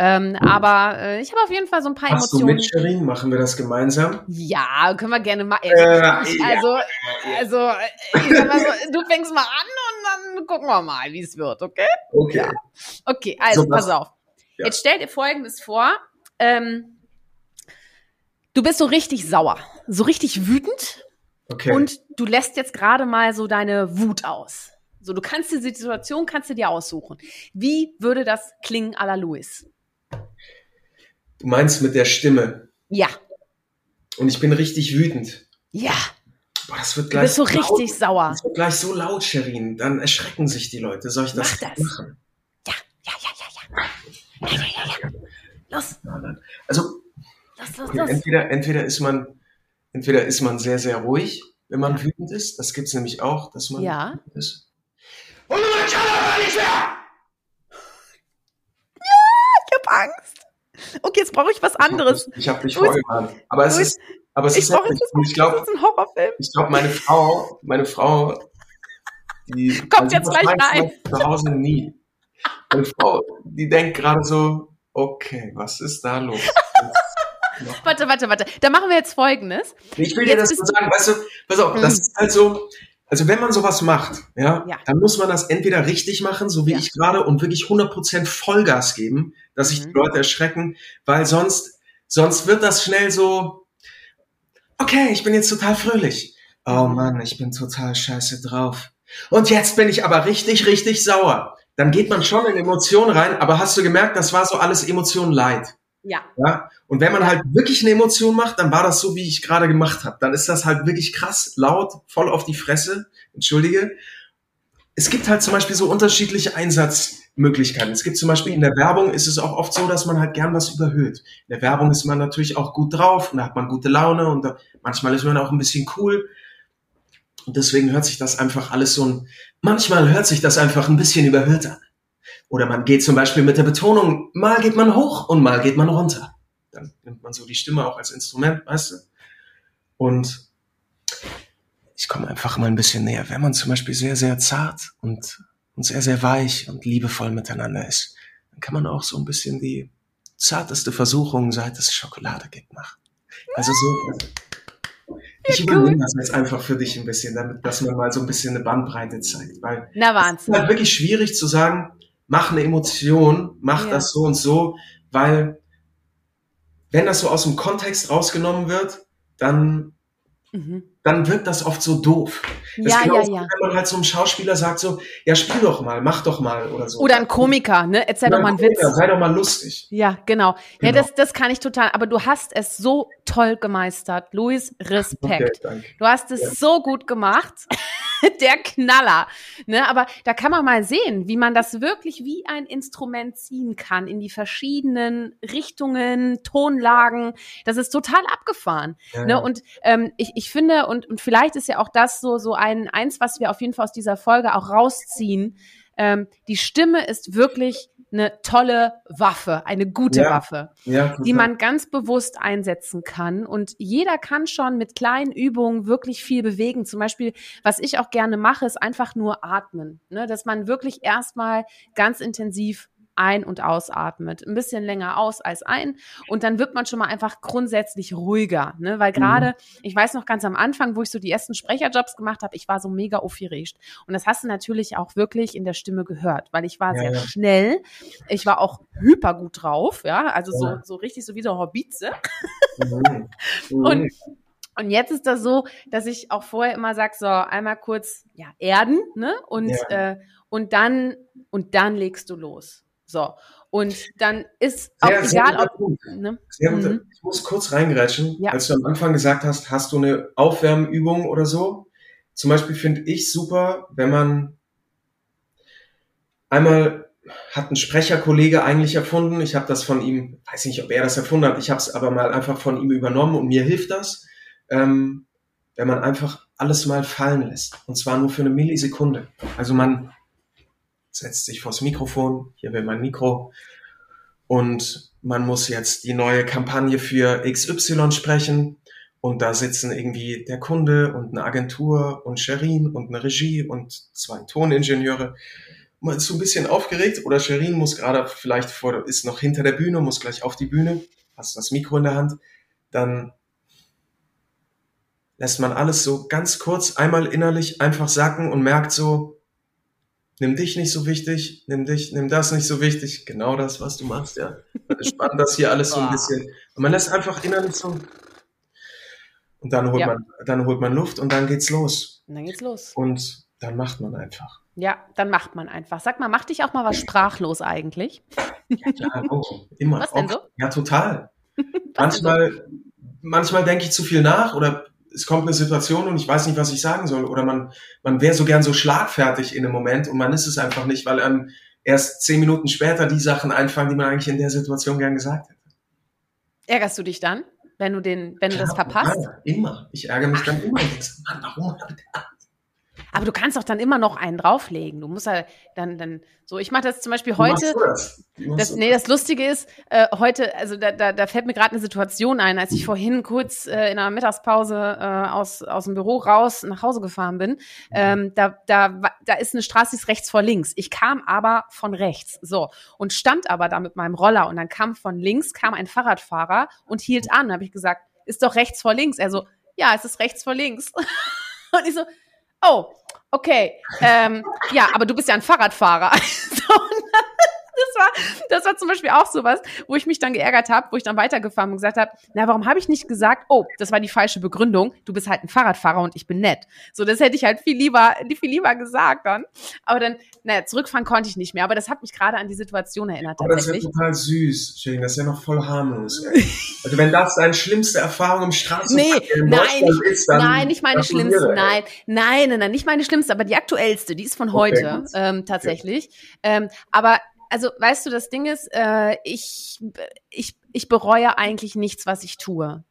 Ähm, aber äh, ich habe auf jeden Fall so ein paar Hast Emotionen. Du mit Sherin? Machen wir das gemeinsam? Ja, können wir gerne machen. Also, äh, also, also ich sag mal so, du fängst mal an und dann gucken wir mal, wie es wird, okay? Okay. Ja. Okay, also so, pass auf. Ja. Jetzt stell dir Folgendes vor. Ähm, du bist so richtig sauer, so richtig wütend. Okay. Und du lässt jetzt gerade mal so deine Wut aus. So, du kannst die Situation, kannst du dir aussuchen. Wie würde das klingen à la Louis? Du meinst mit der Stimme? Ja. Und ich bin richtig wütend. Ja. Boah, das wird gleich du bist so richtig sauer. Das wird gleich so laut, Sherin. Dann erschrecken sich die Leute. Soll ich das, Mach das. machen? Ja, ja, ja, ja, ja. Ja, ja, ja, ja. Los. Also, los, los, los. Entweder, entweder ist man, entweder ist man sehr, sehr ruhig, wenn man wütend ist. Das gibt's nämlich auch, dass man ja. wütend ist. Und man kann aber nicht mehr! Okay, jetzt brauche ich was anderes. Ich habe dich vorgewarnt. Aber es ist, aber es ich ist brauche jetzt ich glaube, ein Horrorfilm. Ich glaube, meine Frau, meine Frau, die kommt jetzt gleich rein. Zu Hause nie. Meine Frau, die denkt gerade so, okay, was ist da los? warte, warte, warte. Da machen wir jetzt Folgendes. Ich will dir das nur sagen, weißt du, pass auf, das hm. ist halt so, also wenn man sowas macht, ja, ja, dann muss man das entweder richtig machen, so wie ja. ich gerade, und wirklich 100% Vollgas geben, dass sich mhm. die Leute erschrecken, weil sonst, sonst wird das schnell so, okay, ich bin jetzt total fröhlich. Oh mhm. Mann, ich bin total scheiße drauf. Und jetzt bin ich aber richtig, richtig sauer. Dann geht man schon in Emotionen rein, aber hast du gemerkt, das war so alles Emotion leid. Ja. ja. Und wenn man halt wirklich eine Emotion macht, dann war das so, wie ich gerade gemacht habe. Dann ist das halt wirklich krass, laut, voll auf die Fresse. Entschuldige. Es gibt halt zum Beispiel so unterschiedliche Einsatzmöglichkeiten. Es gibt zum Beispiel in der Werbung ist es auch oft so, dass man halt gern was überhöht. In der Werbung ist man natürlich auch gut drauf und da hat man gute Laune und da, manchmal ist man auch ein bisschen cool. Und deswegen hört sich das einfach alles so ein, manchmal hört sich das einfach ein bisschen überhöht an. Oder man geht zum Beispiel mit der Betonung, mal geht man hoch und mal geht man runter. Dann nimmt man so die Stimme auch als Instrument, weißt du? Und ich komme einfach mal ein bisschen näher. Wenn man zum Beispiel sehr, sehr zart und, und sehr, sehr weich und liebevoll miteinander ist, dann kann man auch so ein bisschen die zarteste Versuchung, seit es Schokolade gibt, machen. Also so, ich übernehme das jetzt einfach für dich ein bisschen, damit, dass man mal so ein bisschen eine Bandbreite zeigt. Weil Na, Wahnsinn. es ist halt wirklich schwierig zu sagen, mach eine Emotion, mach ja. das so und so, weil wenn das so aus dem Kontext rausgenommen wird, dann mhm dann wirkt das oft so doof. Das ja, ja, ja. Wenn man halt so einem Schauspieler sagt so, ja, spiel doch mal, mach doch mal oder so. Oder ein Komiker, ne? Erzähl doch mal einen Witz. Sei doch mal lustig. Ja, genau. genau. Ja, das, das kann ich total. Aber du hast es so toll gemeistert. Luis, Respekt. Okay, du hast es ja. so gut gemacht. Der Knaller. Ne? Aber da kann man mal sehen, wie man das wirklich wie ein Instrument ziehen kann in die verschiedenen Richtungen, Tonlagen. Das ist total abgefahren. Ja, ne? Und ähm, ich, ich finde, und, und vielleicht ist ja auch das so, so ein, eins, was wir auf jeden Fall aus dieser Folge auch rausziehen. Ähm, die Stimme ist wirklich eine tolle Waffe, eine gute ja, Waffe, ja, die man ganz bewusst einsetzen kann. Und jeder kann schon mit kleinen Übungen wirklich viel bewegen. Zum Beispiel, was ich auch gerne mache, ist einfach nur atmen. Ne? Dass man wirklich erstmal ganz intensiv ein- und ausatmet. Ein bisschen länger aus als ein. Und dann wird man schon mal einfach grundsätzlich ruhiger. Ne? Weil gerade, mhm. ich weiß noch ganz am Anfang, wo ich so die ersten Sprecherjobs gemacht habe, ich war so mega aufgeregt. Und das hast du natürlich auch wirklich in der Stimme gehört, weil ich war ja, sehr ja. schnell. Ich war auch hyper gut drauf, ja, also ja. So, so richtig so wie so Hobbitze. Mhm. Mhm. Und und jetzt ist das so, dass ich auch vorher immer sage, so einmal kurz ja erden, ne? Und ja. äh, und dann und dann legst du los. So. Und dann ist auch sehr, egal, ob. Ne? Sehr gut. Mhm. Ich muss kurz reingrätschen. Ja. Als du am Anfang gesagt hast, hast du eine Aufwärmübung oder so? Zum Beispiel finde ich super, wenn man einmal hat ein Sprecherkollege eigentlich erfunden. Ich habe das von ihm, weiß nicht, ob er das erfunden hat, ich habe es aber mal einfach von ihm übernommen und mir hilft das, ähm, wenn man einfach alles mal fallen lässt. Und zwar nur für eine Millisekunde. Also man setzt sich vors Mikrofon, hier wäre mein Mikro, und man muss jetzt die neue Kampagne für XY sprechen. Und da sitzen irgendwie der Kunde und eine Agentur und Sherin und eine Regie und zwei Toningenieure. Man ist so ein bisschen aufgeregt. Oder Sherin muss gerade vielleicht vor, ist noch hinter der Bühne, muss gleich auf die Bühne, hast das Mikro in der Hand, dann lässt man alles so ganz kurz einmal innerlich einfach sacken und merkt so, nimm dich nicht so wichtig, nimm dich, nimm das nicht so wichtig, genau das, was du machst, ja. Spannend das hier alles so ein bisschen. Und man lässt einfach innerlich so. Und dann holt ja. man, dann holt man Luft und dann geht's los. Und dann geht's los. Und dann macht man einfach. Ja, dann macht man einfach. Sag mal, macht dich auch mal was sprachlos eigentlich? Ja, oh, immer. Was denn so? Ja, total. manchmal, so? manchmal denke ich zu viel nach oder es kommt eine Situation und ich weiß nicht, was ich sagen soll. Oder man, man wäre so gern so schlagfertig in einem Moment und man ist es einfach nicht, weil einem erst zehn Minuten später die Sachen einfallen, die man eigentlich in der Situation gern gesagt hätte. Ärgerst du dich dann, wenn du den, wenn du ja, das verpasst? Ja, immer. Ich ärgere mich dann immer. Mann, warum? Aber du kannst auch dann immer noch einen drauflegen. Du musst ja dann, dann so, ich mache das zum Beispiel heute. Das? das? nee, das Lustige ist, äh, heute, also da, da, da fällt mir gerade eine Situation ein, als ich vorhin kurz äh, in einer Mittagspause äh, aus, aus dem Büro raus nach Hause gefahren bin. Ähm, da, da, da ist eine Straße, die ist rechts vor links. Ich kam aber von rechts. So. Und stand aber da mit meinem Roller und dann kam von links, kam ein Fahrradfahrer und hielt an. Da habe ich gesagt, ist doch rechts vor links. Er so, ja, es ist rechts vor links. und ich so, oh, okay, ähm, ja, aber du bist ja ein Fahrradfahrer. so, das war, das war zum Beispiel auch sowas, wo ich mich dann geärgert habe, wo ich dann weitergefahren und gesagt habe, na, warum habe ich nicht gesagt, oh, das war die falsche Begründung, du bist halt ein Fahrradfahrer und ich bin nett. So, das hätte ich halt viel lieber, viel lieber gesagt dann. Aber dann, naja, zurückfahren konnte ich nicht mehr. Aber das hat mich gerade an die Situation erinnert. Aber das ist ja total süß, Shane, das ist ja noch voll harmlos. Ey. Also wenn das deine schlimmste Erfahrung im Straßenverkehr nee, in Deutschland nicht, ist, dann nein, nicht meine schlimmste, nein, nein, nein, nein, nicht meine schlimmste, aber die aktuellste, die ist von heute okay, ähm, tatsächlich. Okay. Ähm, aber also weißt du, das Ding ist, äh, ich, ich, ich bereue eigentlich nichts, was ich tue.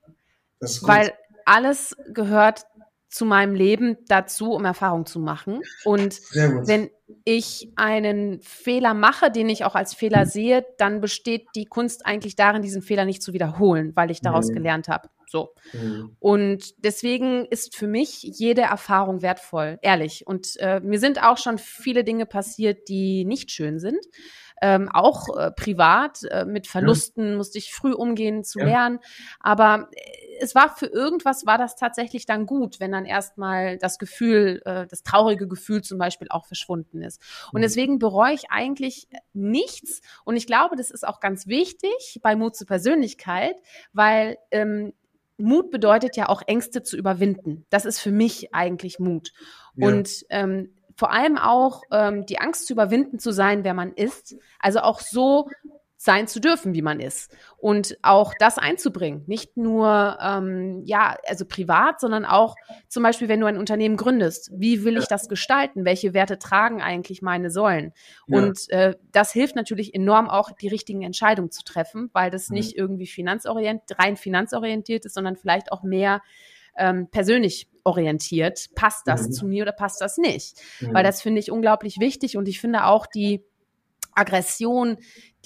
Weil alles gehört zu meinem Leben dazu, um Erfahrung zu machen. Und wenn ich einen Fehler mache, den ich auch als Fehler sehe, dann besteht die Kunst eigentlich darin, diesen Fehler nicht zu wiederholen, weil ich daraus mhm. gelernt habe. So. Mhm. Und deswegen ist für mich jede Erfahrung wertvoll, ehrlich. Und äh, mir sind auch schon viele Dinge passiert, die nicht schön sind ähm, auch äh, privat. Äh, mit Verlusten ja. musste ich früh umgehen zu ja. lernen. Aber äh, es war für irgendwas war das tatsächlich dann gut, wenn dann erstmal das Gefühl, äh, das traurige Gefühl zum Beispiel auch verschwunden ist. Und mhm. deswegen bereue ich eigentlich nichts. Und ich glaube, das ist auch ganz wichtig bei Mut zur Persönlichkeit, weil ähm, Mut bedeutet ja auch Ängste zu überwinden. Das ist für mich eigentlich Mut. Ja. Und ähm, vor allem auch ähm, die Angst zu überwinden, zu sein, wer man ist. Also auch so sein zu dürfen, wie man ist. Und auch das einzubringen. Nicht nur, ähm, ja, also privat, sondern auch zum Beispiel, wenn du ein Unternehmen gründest. Wie will ich das gestalten? Welche Werte tragen eigentlich meine Säulen? Ja. Und äh, das hilft natürlich enorm auch, die richtigen Entscheidungen zu treffen, weil das mhm. nicht irgendwie finanzorientiert, rein finanzorientiert ist, sondern vielleicht auch mehr ähm, persönlich orientiert. Passt das mhm. zu mir oder passt das nicht? Mhm. Weil das finde ich unglaublich wichtig und ich finde auch die Aggression,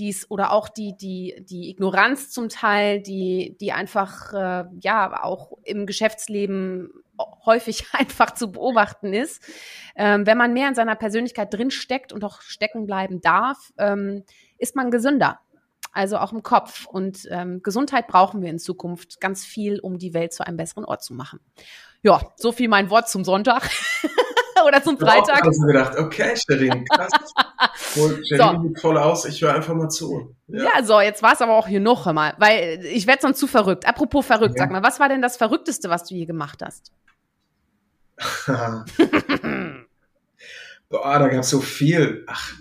dies oder auch die die die Ignoranz zum Teil, die die einfach äh, ja auch im Geschäftsleben häufig einfach zu beobachten ist. Ähm, wenn man mehr in seiner Persönlichkeit drin steckt und auch stecken bleiben darf, ähm, ist man gesünder also auch im Kopf. Und ähm, Gesundheit brauchen wir in Zukunft ganz viel, um die Welt zu einem besseren Ort zu machen. Ja, so viel mein Wort zum Sonntag. Oder zum Freitag. Ich habe gedacht, okay, Sherin, krass. Sherin so. sieht voll aus, ich höre einfach mal zu. Ja, ja so, jetzt war es aber auch hier noch einmal, weil ich werde sonst zu verrückt. Apropos verrückt, ja. sag mal, was war denn das Verrückteste, was du je gemacht hast? Boah, da gab es so viel. Ach,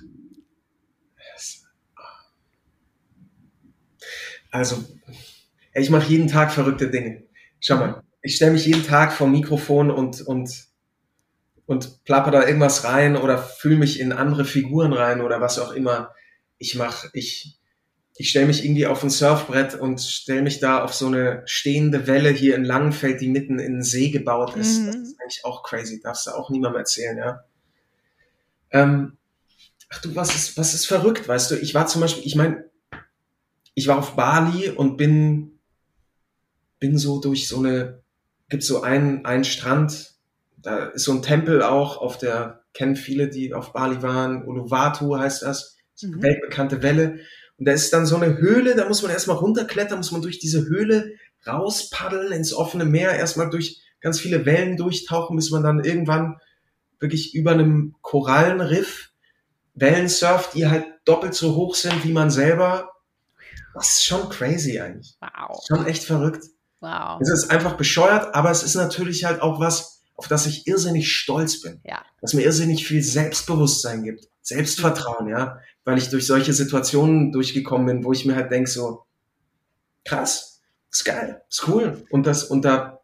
Also, ich mache jeden Tag verrückte Dinge. Schau mal, ich stelle mich jeden Tag vor Mikrofon und, und, und plapper da irgendwas rein oder fühle mich in andere Figuren rein oder was auch immer ich mache. Ich, ich stelle mich irgendwie auf ein Surfbrett und stelle mich da auf so eine stehende Welle hier in Langenfeld, die mitten in den See gebaut ist. Mhm. Das ist eigentlich auch crazy, darfst du auch niemandem erzählen, ja. Ähm, ach du, was ist, was ist verrückt, weißt du? Ich war zum Beispiel, ich meine, ich war auf Bali und bin, bin so durch so eine, gibt so einen, einen Strand, da ist so ein Tempel auch, auf der, kennen viele, die auf Bali waren, Uluwatu heißt das, mhm. weltbekannte Welle. Und da ist dann so eine Höhle, da muss man erstmal runterklettern, muss man durch diese Höhle rauspaddeln ins offene Meer, erstmal durch ganz viele Wellen durchtauchen, bis man dann irgendwann wirklich über einem Korallenriff Wellen surft, die halt doppelt so hoch sind wie man selber das ist schon crazy eigentlich. Wow. Schon echt verrückt. Wow. Es ist einfach bescheuert, aber es ist natürlich halt auch was, auf das ich irrsinnig stolz bin. Ja. Was mir irrsinnig viel Selbstbewusstsein gibt. Selbstvertrauen, ja. Weil ich durch solche Situationen durchgekommen bin, wo ich mir halt denke so, krass, ist geil, ist cool. Und das, und da,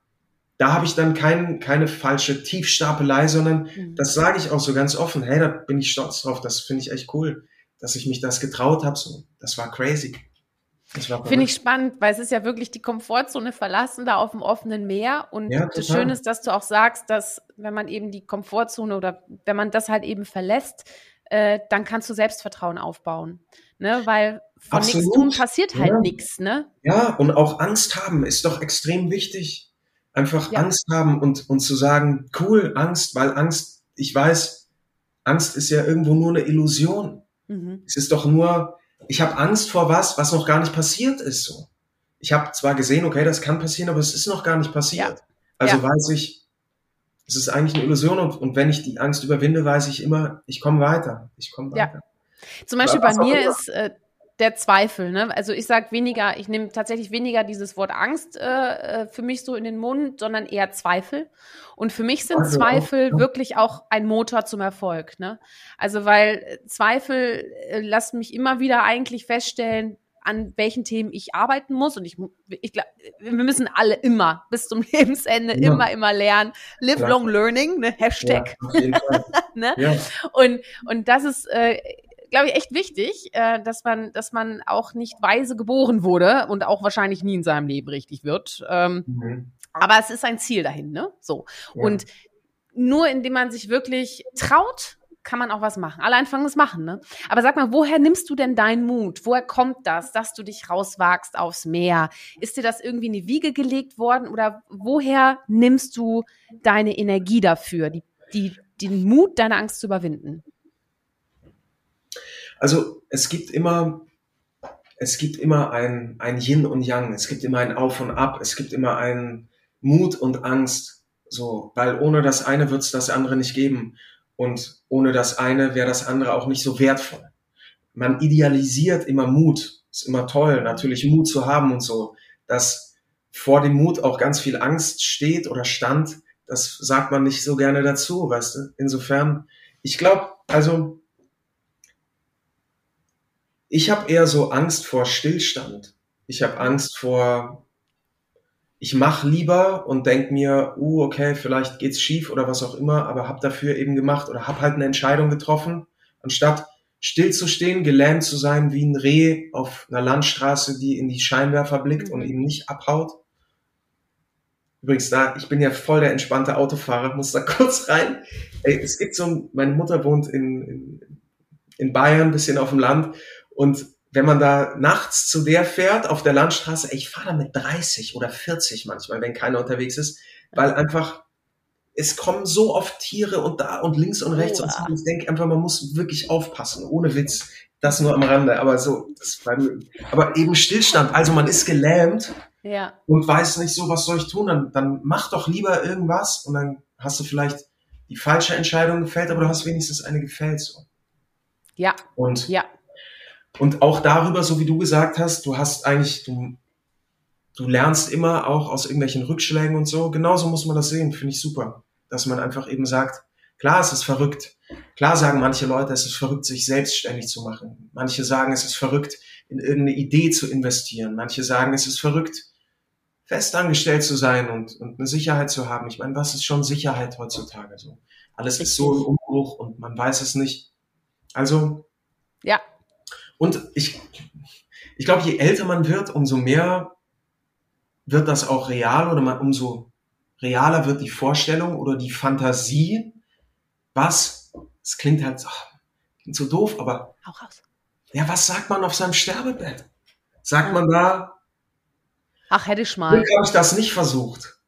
da habe ich dann kein, keine falsche Tiefstapelei, sondern mhm. das sage ich auch so ganz offen. Hey, da bin ich stolz drauf, das finde ich echt cool, dass ich mich das getraut habe. So, das war crazy. Finde ich spannend, weil es ist ja wirklich die Komfortzone verlassen, da auf dem offenen Meer. Und ja, das Schöne ist, dass du auch sagst, dass wenn man eben die Komfortzone oder wenn man das halt eben verlässt, äh, dann kannst du Selbstvertrauen aufbauen. Ne? Weil von nichts tun passiert halt ja. nichts. Ne? Ja, und auch Angst haben ist doch extrem wichtig. Einfach ja. Angst haben und, und zu sagen, cool, Angst, weil Angst, ich weiß, Angst ist ja irgendwo nur eine Illusion. Mhm. Es ist doch nur, ich habe Angst vor was, was noch gar nicht passiert ist. So. Ich habe zwar gesehen, okay, das kann passieren, aber es ist noch gar nicht passiert. Ja. Also ja. weiß ich, es ist eigentlich eine Illusion und, und wenn ich die Angst überwinde, weiß ich immer, ich komme weiter. Ich komme weiter. Ja. Zum Beispiel bei mir ist äh, der Zweifel. Ne? Also ich sage weniger, ich nehme tatsächlich weniger dieses Wort Angst äh, äh, für mich so in den Mund, sondern eher Zweifel. Und für mich sind also Zweifel ja. wirklich auch ein Motor zum Erfolg. Ne? Also weil Zweifel äh, lassen mich immer wieder eigentlich feststellen, an welchen Themen ich arbeiten muss. Und ich, ich glaube, wir müssen alle immer bis zum Lebensende ja. immer, immer lernen. Live Klar. long learning, ne? Hashtag. Ja, ne? ja. Und, und das ist, äh, glaube ich, echt wichtig, äh, dass man, dass man auch nicht weise geboren wurde und auch wahrscheinlich nie in seinem Leben richtig wird. Ähm, mhm. Aber es ist ein Ziel dahin, ne? So. Und nur indem man sich wirklich traut, kann man auch was machen. Alle anfangen machen, ne? Aber sag mal, woher nimmst du denn deinen Mut? Woher kommt das, dass du dich rauswagst aufs Meer? Ist dir das irgendwie in die Wiege gelegt worden oder woher nimmst du deine Energie dafür, die, die, den Mut, deine Angst zu überwinden? Also es gibt immer, es gibt immer ein, ein Yin und Yang, es gibt immer ein Auf und Ab, es gibt immer ein Mut und Angst. So, weil ohne das eine wird es das andere nicht geben. Und ohne das eine wäre das andere auch nicht so wertvoll. Man idealisiert immer Mut. Ist immer toll, natürlich Mut zu haben und so. Dass vor dem Mut auch ganz viel Angst steht oder stand, das sagt man nicht so gerne dazu, weißt du? Insofern, ich glaube, also ich habe eher so Angst vor Stillstand. Ich habe Angst vor ich mache lieber und denk mir, uh, okay, vielleicht geht's schief oder was auch immer, aber hab dafür eben gemacht oder hab halt eine Entscheidung getroffen, anstatt stillzustehen, gelähmt zu sein wie ein Reh auf einer Landstraße, die in die Scheinwerfer blickt und eben nicht abhaut. Übrigens, da, ich bin ja voll der entspannte Autofahrer, muss da kurz rein. Ey, es gibt so, meine Mutter wohnt in, in, in Bayern, bisschen auf dem Land und wenn man da nachts zu der fährt auf der Landstraße, ich fahre da mit 30 oder 40 manchmal, wenn keiner unterwegs ist, weil einfach es kommen so oft Tiere und da und links und rechts oh, und ich denke einfach, man muss wirklich aufpassen, ohne Witz. Das nur am Rande, aber so, das aber eben Stillstand. Also man ist gelähmt ja. und weiß nicht so, was soll ich tun? Dann, dann mach doch lieber irgendwas und dann hast du vielleicht die falsche Entscheidung gefällt, aber du hast wenigstens eine gefällt so. Ja. Und ja. Und auch darüber, so wie du gesagt hast, du hast eigentlich, du, du lernst immer auch aus irgendwelchen Rückschlägen und so. Genauso muss man das sehen, finde ich super. Dass man einfach eben sagt, klar, es ist verrückt. Klar sagen manche Leute, es ist verrückt, sich selbstständig zu machen. Manche sagen, es ist verrückt, in irgendeine Idee zu investieren. Manche sagen, es ist verrückt, festangestellt zu sein und, und eine Sicherheit zu haben. Ich meine, was ist schon Sicherheit heutzutage so? Alles ist so im Umbruch und man weiß es nicht. Also, und ich, ich glaube, je älter man wird, umso mehr wird das auch real oder man, umso realer wird die Vorstellung oder die Fantasie, was, es klingt halt ach, klingt so doof, aber Hau raus. ja, was sagt man auf seinem Sterbebett? Sagt man da, ach, hätte ich mal. Glück habe ich das nicht versucht.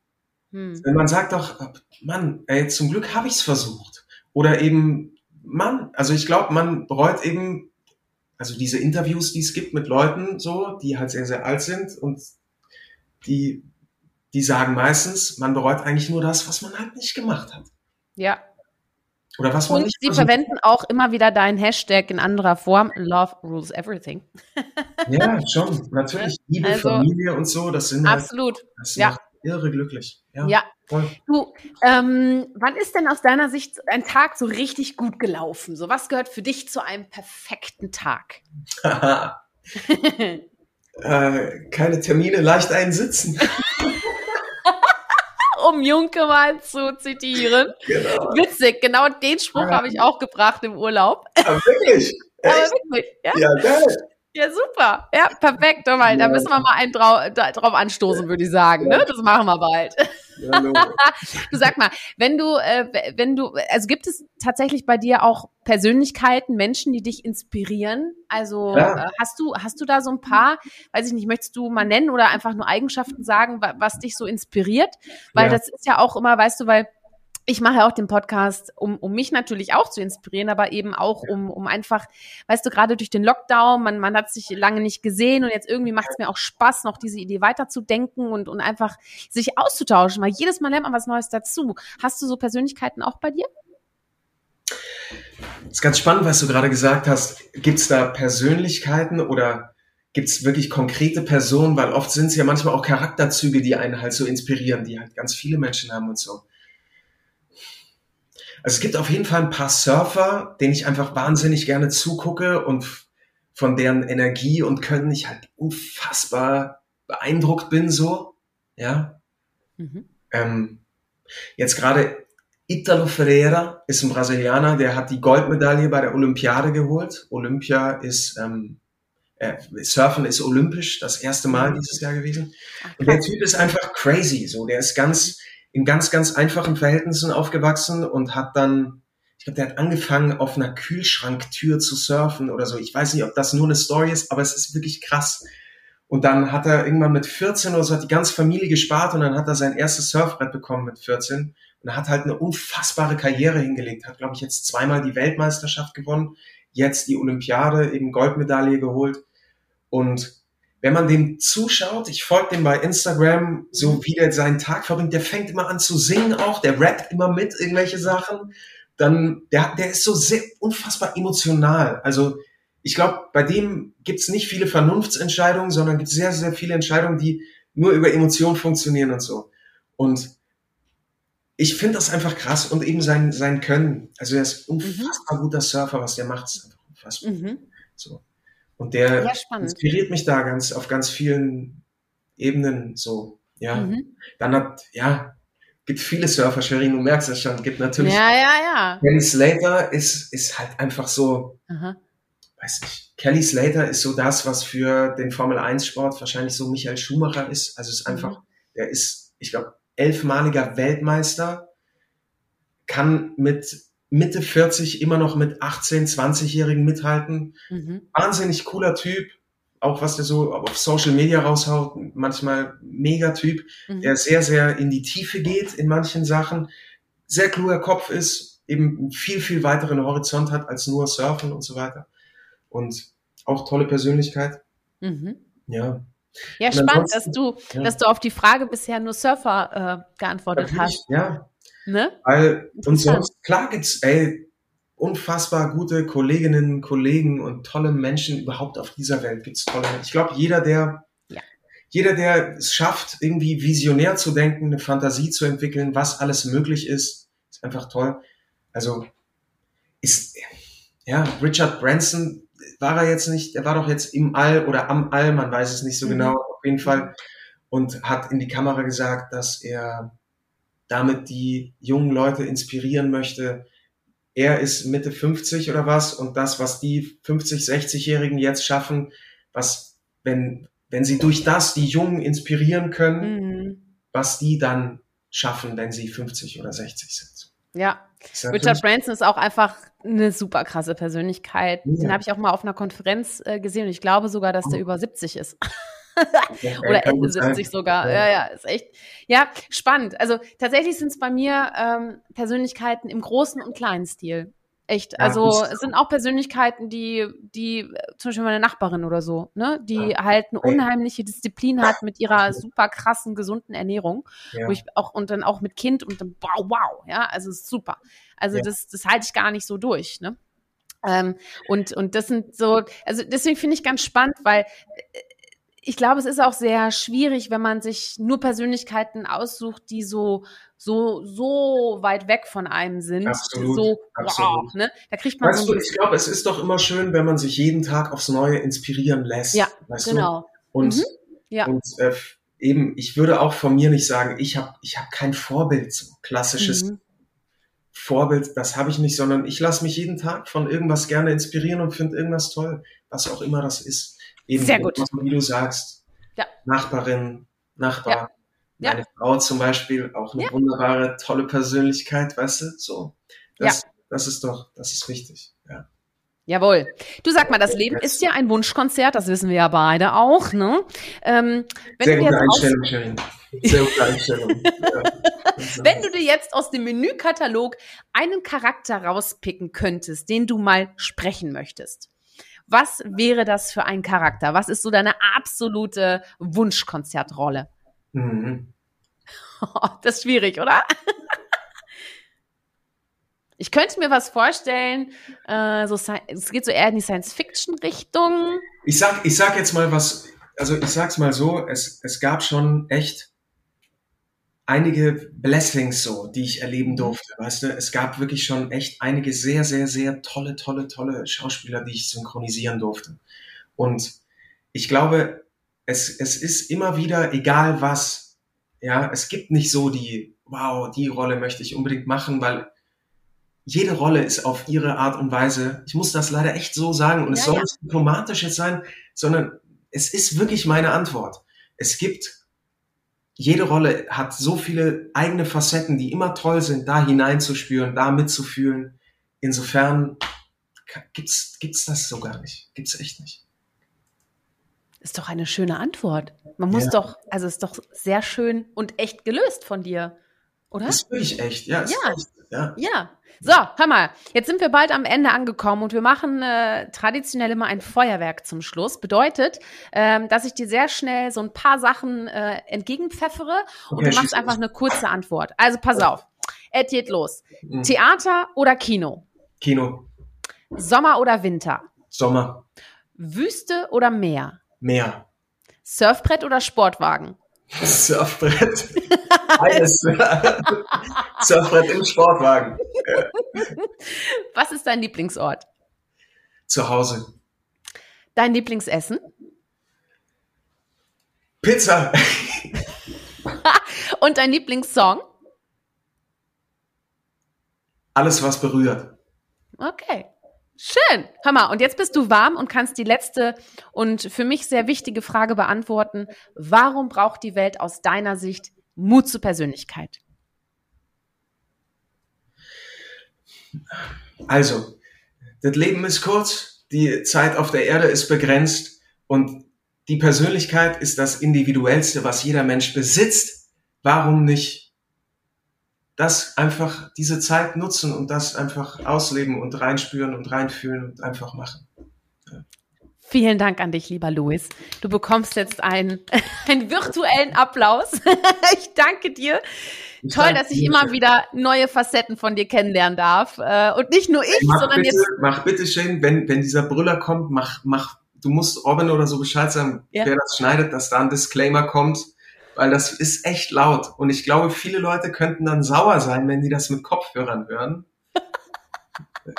Hm. Wenn man sagt doch, Mann, ey, zum Glück habe ich es versucht. Oder eben, Mann, also ich glaube, man bereut eben also diese Interviews, die es gibt mit Leuten so, die halt sehr, sehr alt sind und die, die sagen meistens, man bereut eigentlich nur das, was man halt nicht gemacht hat. Ja. Oder was man und nicht sie verwenden hat. auch immer wieder deinen Hashtag in anderer Form. Love rules everything. ja, schon. Natürlich. Liebe, also, Familie und so, das sind halt absolut. Das ja. macht irre glücklich. Ja. ja. Du, ähm, wann ist denn aus deiner Sicht ein Tag so richtig gut gelaufen? So, was gehört für dich zu einem perfekten Tag? äh, keine Termine, leicht einsitzen. um Junke mal zu zitieren. Genau. Witzig, genau den Spruch ja. habe ich auch gebracht im Urlaub. Aber wirklich? Aber wirklich, ja. Ja, geil. Ja, super. Ja, perfekt. Mal. Da müssen wir mal einen drau drauf anstoßen, würde ich sagen. Ne? Das machen wir bald. Ja, du sag mal, wenn du, äh, wenn du, also gibt es tatsächlich bei dir auch Persönlichkeiten, Menschen, die dich inspirieren? Also ja. äh, hast du, hast du da so ein paar, weiß ich nicht, möchtest du mal nennen oder einfach nur Eigenschaften sagen, was dich so inspiriert? Weil ja. das ist ja auch immer, weißt du, weil ich mache auch den Podcast, um, um mich natürlich auch zu inspirieren, aber eben auch um, um einfach, weißt du, gerade durch den Lockdown, man, man hat sich lange nicht gesehen und jetzt irgendwie macht es mir auch Spaß, noch diese Idee weiterzudenken und, und einfach sich auszutauschen, weil jedes Mal lernt man was Neues dazu. Hast du so Persönlichkeiten auch bei dir? Das ist ganz spannend, was du gerade gesagt hast. Gibt es da Persönlichkeiten oder gibt es wirklich konkrete Personen? Weil oft sind es ja manchmal auch Charakterzüge, die einen halt so inspirieren, die halt ganz viele Menschen haben und so. Also es gibt auf jeden Fall ein paar Surfer, denen ich einfach wahnsinnig gerne zugucke und von deren Energie und Können ich halt unfassbar beeindruckt bin, so, ja. Mhm. Ähm, jetzt gerade Italo Ferreira ist ein Brasilianer, der hat die Goldmedaille bei der Olympiade geholt. Olympia ist, ähm, äh, Surfen ist olympisch, das erste Mal mhm. dieses Jahr gewesen. Und der Typ ist einfach crazy, so, der ist ganz, in ganz, ganz einfachen Verhältnissen aufgewachsen und hat dann, ich glaube, der hat angefangen, auf einer Kühlschranktür zu surfen oder so. Ich weiß nicht, ob das nur eine Story ist, aber es ist wirklich krass. Und dann hat er irgendwann mit 14 oder so, hat die ganze Familie gespart und dann hat er sein erstes Surfbrett bekommen mit 14 und er hat halt eine unfassbare Karriere hingelegt, hat, glaube ich, jetzt zweimal die Weltmeisterschaft gewonnen, jetzt die Olympiade, eben Goldmedaille geholt und wenn man dem zuschaut, ich folge dem bei Instagram, so mhm. wie der seinen Tag verbringt, der fängt immer an zu singen auch, der rappt immer mit irgendwelche Sachen, dann, der, der ist so sehr unfassbar emotional. Also ich glaube, bei dem gibt's nicht viele Vernunftsentscheidungen, sondern gibt sehr, sehr viele Entscheidungen, die nur über Emotionen funktionieren und so. Und ich finde das einfach krass und eben sein, sein Können. Also er ist mhm. unfassbar mhm. guter Surfer, was der macht, ist einfach unfassbar. Mhm. So. Und der ja, inspiriert mich da ganz auf ganz vielen Ebenen so. Ja. Mhm. Dann hat, ja, gibt viele Surfer, Sherin, du merkst es schon, gibt natürlich. Ja, ja, ja. Kelly Slater ist, ist halt einfach so, Aha. weiß nicht. Kelly Slater ist so das, was für den Formel 1 Sport wahrscheinlich so Michael Schumacher ist. Also es ist einfach, mhm. der ist, ich glaube, elfmaliger Weltmeister, kann mit Mitte 40 immer noch mit 18, 20-Jährigen mithalten. Mhm. Wahnsinnig cooler Typ, auch was der so auf Social Media raushaut, manchmal mega Typ, mhm. der sehr, sehr in die Tiefe geht in manchen Sachen, sehr kluger Kopf ist, eben viel, viel weiteren Horizont hat als nur Surfen und so weiter. Und auch tolle Persönlichkeit. Mhm. Ja. Ja, spannend, dass du, ja. dass du auf die Frage bisher nur Surfer äh, geantwortet Natürlich, hast. Ja, Ne? Weil, und sonst, klar gibt's, ey, unfassbar gute Kolleginnen, Kollegen und tolle Menschen überhaupt auf dieser Welt gibt's tolle. Ich glaube, jeder, der, ja. jeder, der es schafft, irgendwie visionär zu denken, eine Fantasie zu entwickeln, was alles möglich ist, ist einfach toll. Also, ist, ja, Richard Branson war er jetzt nicht, er war doch jetzt im All oder am All, man weiß es nicht so mhm. genau, auf jeden Fall, und hat in die Kamera gesagt, dass er damit die jungen Leute inspirieren möchte. Er ist Mitte 50 oder was und das, was die 50, 60-Jährigen jetzt schaffen, was, wenn, wenn sie durch das die Jungen inspirieren können, mhm. was die dann schaffen, wenn sie 50 oder 60 sind. Ja, Richard Branson ist auch einfach eine super krasse Persönlichkeit. Ja. Den habe ich auch mal auf einer Konferenz äh, gesehen und ich glaube sogar, dass der oh. über 70 ist. Oder Ende 70 sogar. Ja. ja, ja, ist echt. Ja, spannend. Also tatsächlich sind es bei mir ähm, Persönlichkeiten im großen und kleinen Stil. Echt. Ja, also es sind auch Persönlichkeiten, die, die, zum Beispiel meine Nachbarin oder so, ne, die ja. halt eine unheimliche Disziplin hat mit ihrer super krassen, gesunden Ernährung. Ja. Wo ich auch, und dann auch mit Kind und dann wow, wow, ja, also super. Also das, das halte ich gar nicht so durch, ne? Ähm, und, und das sind so, also deswegen finde ich ganz spannend, weil äh, ich glaube, es ist auch sehr schwierig, wenn man sich nur Persönlichkeiten aussucht, die so so so weit weg von einem sind. Absolut, so absolut. wow, ne? Da kriegt man weißt so du, ich glaube, es ist doch immer schön, wenn man sich jeden Tag aufs Neue inspirieren lässt. Ja, genau. Du? Und mhm. ja. und äh, eben, ich würde auch von mir nicht sagen, ich habe ich habe kein Vorbild, so klassisches mhm. Vorbild, das habe ich nicht, sondern ich lasse mich jeden Tag von irgendwas gerne inspirieren und finde irgendwas toll, was auch immer das ist. Eben, Sehr gut. Wie du sagst, ja. Nachbarin, Nachbar, ja. meine Frau zum Beispiel, auch eine ja. wunderbare, tolle Persönlichkeit, weißt du, so. Das, ja. das ist doch, das ist wichtig, ja. Jawohl. Du sag mal, das Leben ist ja ein Wunschkonzert, das wissen wir ja beide auch, ne? Ähm, Sehr gute Einstellung, Sharon. Sehr gute Einstellung. ja. Wenn du dir jetzt aus dem Menükatalog einen Charakter rauspicken könntest, den du mal sprechen möchtest, was wäre das für ein Charakter? Was ist so deine absolute Wunschkonzertrolle? Mhm. das ist schwierig, oder? Ich könnte mir was vorstellen, äh, so, es geht so eher in die Science-Fiction-Richtung. Ich sag, ich sag jetzt mal was, also ich sag's mal so, es, es gab schon echt einige Blessings so, die ich erleben mhm. durfte, weißt du. Es gab wirklich schon echt einige sehr, sehr, sehr tolle, tolle, tolle Schauspieler, die ich synchronisieren durfte. Und ich glaube, es, es ist immer wieder, egal was, ja, es gibt nicht so die, wow, die Rolle möchte ich unbedingt machen, weil jede Rolle ist auf ihre Art und Weise, ich muss das leider echt so sagen, und ja, es soll ja. nicht diplomatisch jetzt sein, sondern es ist wirklich meine Antwort. Es gibt, jede Rolle hat so viele eigene Facetten, die immer toll sind, da hineinzuspüren, da mitzufühlen. Insofern gibt's, gibt's das so gar nicht. Gibt's echt nicht. Ist doch eine schöne Antwort. Man muss ja. doch, also ist doch sehr schön und echt gelöst von dir, oder? Ist wirklich echt, ja. ja. Echt, ja. ja. So, hör mal, jetzt sind wir bald am Ende angekommen und wir machen äh, traditionell immer ein Feuerwerk zum Schluss. Bedeutet, ähm, dass ich dir sehr schnell so ein paar Sachen äh, entgegenpfeffere und okay, du machst einfach eine kurze Antwort. Also pass auf, es geht los. Mhm. Theater oder Kino? Kino. Sommer oder Winter? Sommer. Wüste oder Meer? Meer. Surfbrett oder Sportwagen? Surfbrett. Alles. Surfbrett im Sportwagen. Was ist dein Lieblingsort? Zu Hause. Dein Lieblingsessen? Pizza. Und dein Lieblingssong? Alles, was berührt. Okay. Schön. Hör mal, und jetzt bist du warm und kannst die letzte und für mich sehr wichtige Frage beantworten. Warum braucht die Welt aus deiner Sicht Mut zur Persönlichkeit? Also, das Leben ist kurz, die Zeit auf der Erde ist begrenzt und die Persönlichkeit ist das Individuellste, was jeder Mensch besitzt. Warum nicht das einfach, diese Zeit nutzen und das einfach ausleben und reinspüren und reinfühlen und einfach machen? Vielen Dank an dich, lieber Louis. Du bekommst jetzt einen, einen virtuellen Applaus. ich danke dir. Ich Toll, dass ich immer wieder neue Facetten von dir kennenlernen darf. Äh, und nicht nur ich, mach sondern bitte, jetzt. Mach bitte schön, wenn, wenn dieser Brüller kommt, mach, mach, du musst Robin oder so Bescheid sagen, ja. wer das schneidet, dass da ein Disclaimer kommt, weil das ist echt laut. Und ich glaube, viele Leute könnten dann sauer sein, wenn die das mit Kopfhörern hören.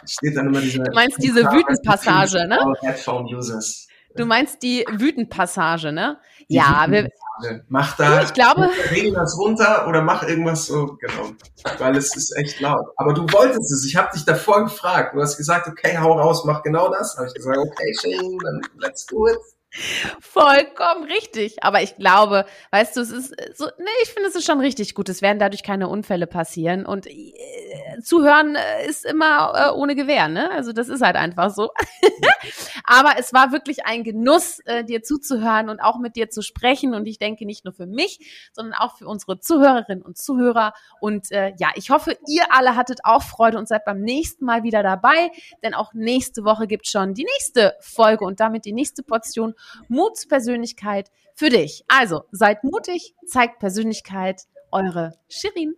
Steht dann immer diese. Du meinst diese Wütendpassage, ne? Headphone-Users. Du meinst die Wütendpassage, ne? Die ja, wir, Mach da, ich glaube, regel das runter oder mach irgendwas so, genau. Weil es ist echt laut. Aber du wolltest es. Ich habe dich davor gefragt. Du hast gesagt, okay, hau raus, mach genau das. Habe ich gesagt, okay, Shane, dann let's do it. Vollkommen richtig. Aber ich glaube, weißt du, es ist so, nee, ich finde, es ist schon richtig gut. Es werden dadurch keine Unfälle passieren. Und äh, zuhören äh, ist immer äh, ohne Gewehr, ne? Also das ist halt einfach so. Aber es war wirklich ein Genuss, äh, dir zuzuhören und auch mit dir zu sprechen. Und ich denke nicht nur für mich, sondern auch für unsere Zuhörerinnen und Zuhörer. Und äh, ja, ich hoffe, ihr alle hattet auch Freude und seid beim nächsten Mal wieder dabei. Denn auch nächste Woche gibt schon die nächste Folge und damit die nächste Portion Mutspersönlichkeit für dich. Also seid mutig, zeigt Persönlichkeit. Eure Shirin.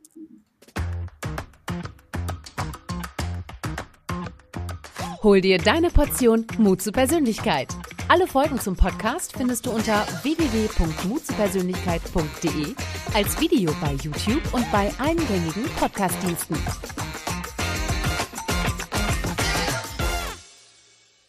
Hol dir deine Portion Mut zur Persönlichkeit. Alle Folgen zum Podcast findest du unter www.mutzupersönlichkeit.de als Video bei YouTube und bei allen gängigen Podcastdiensten.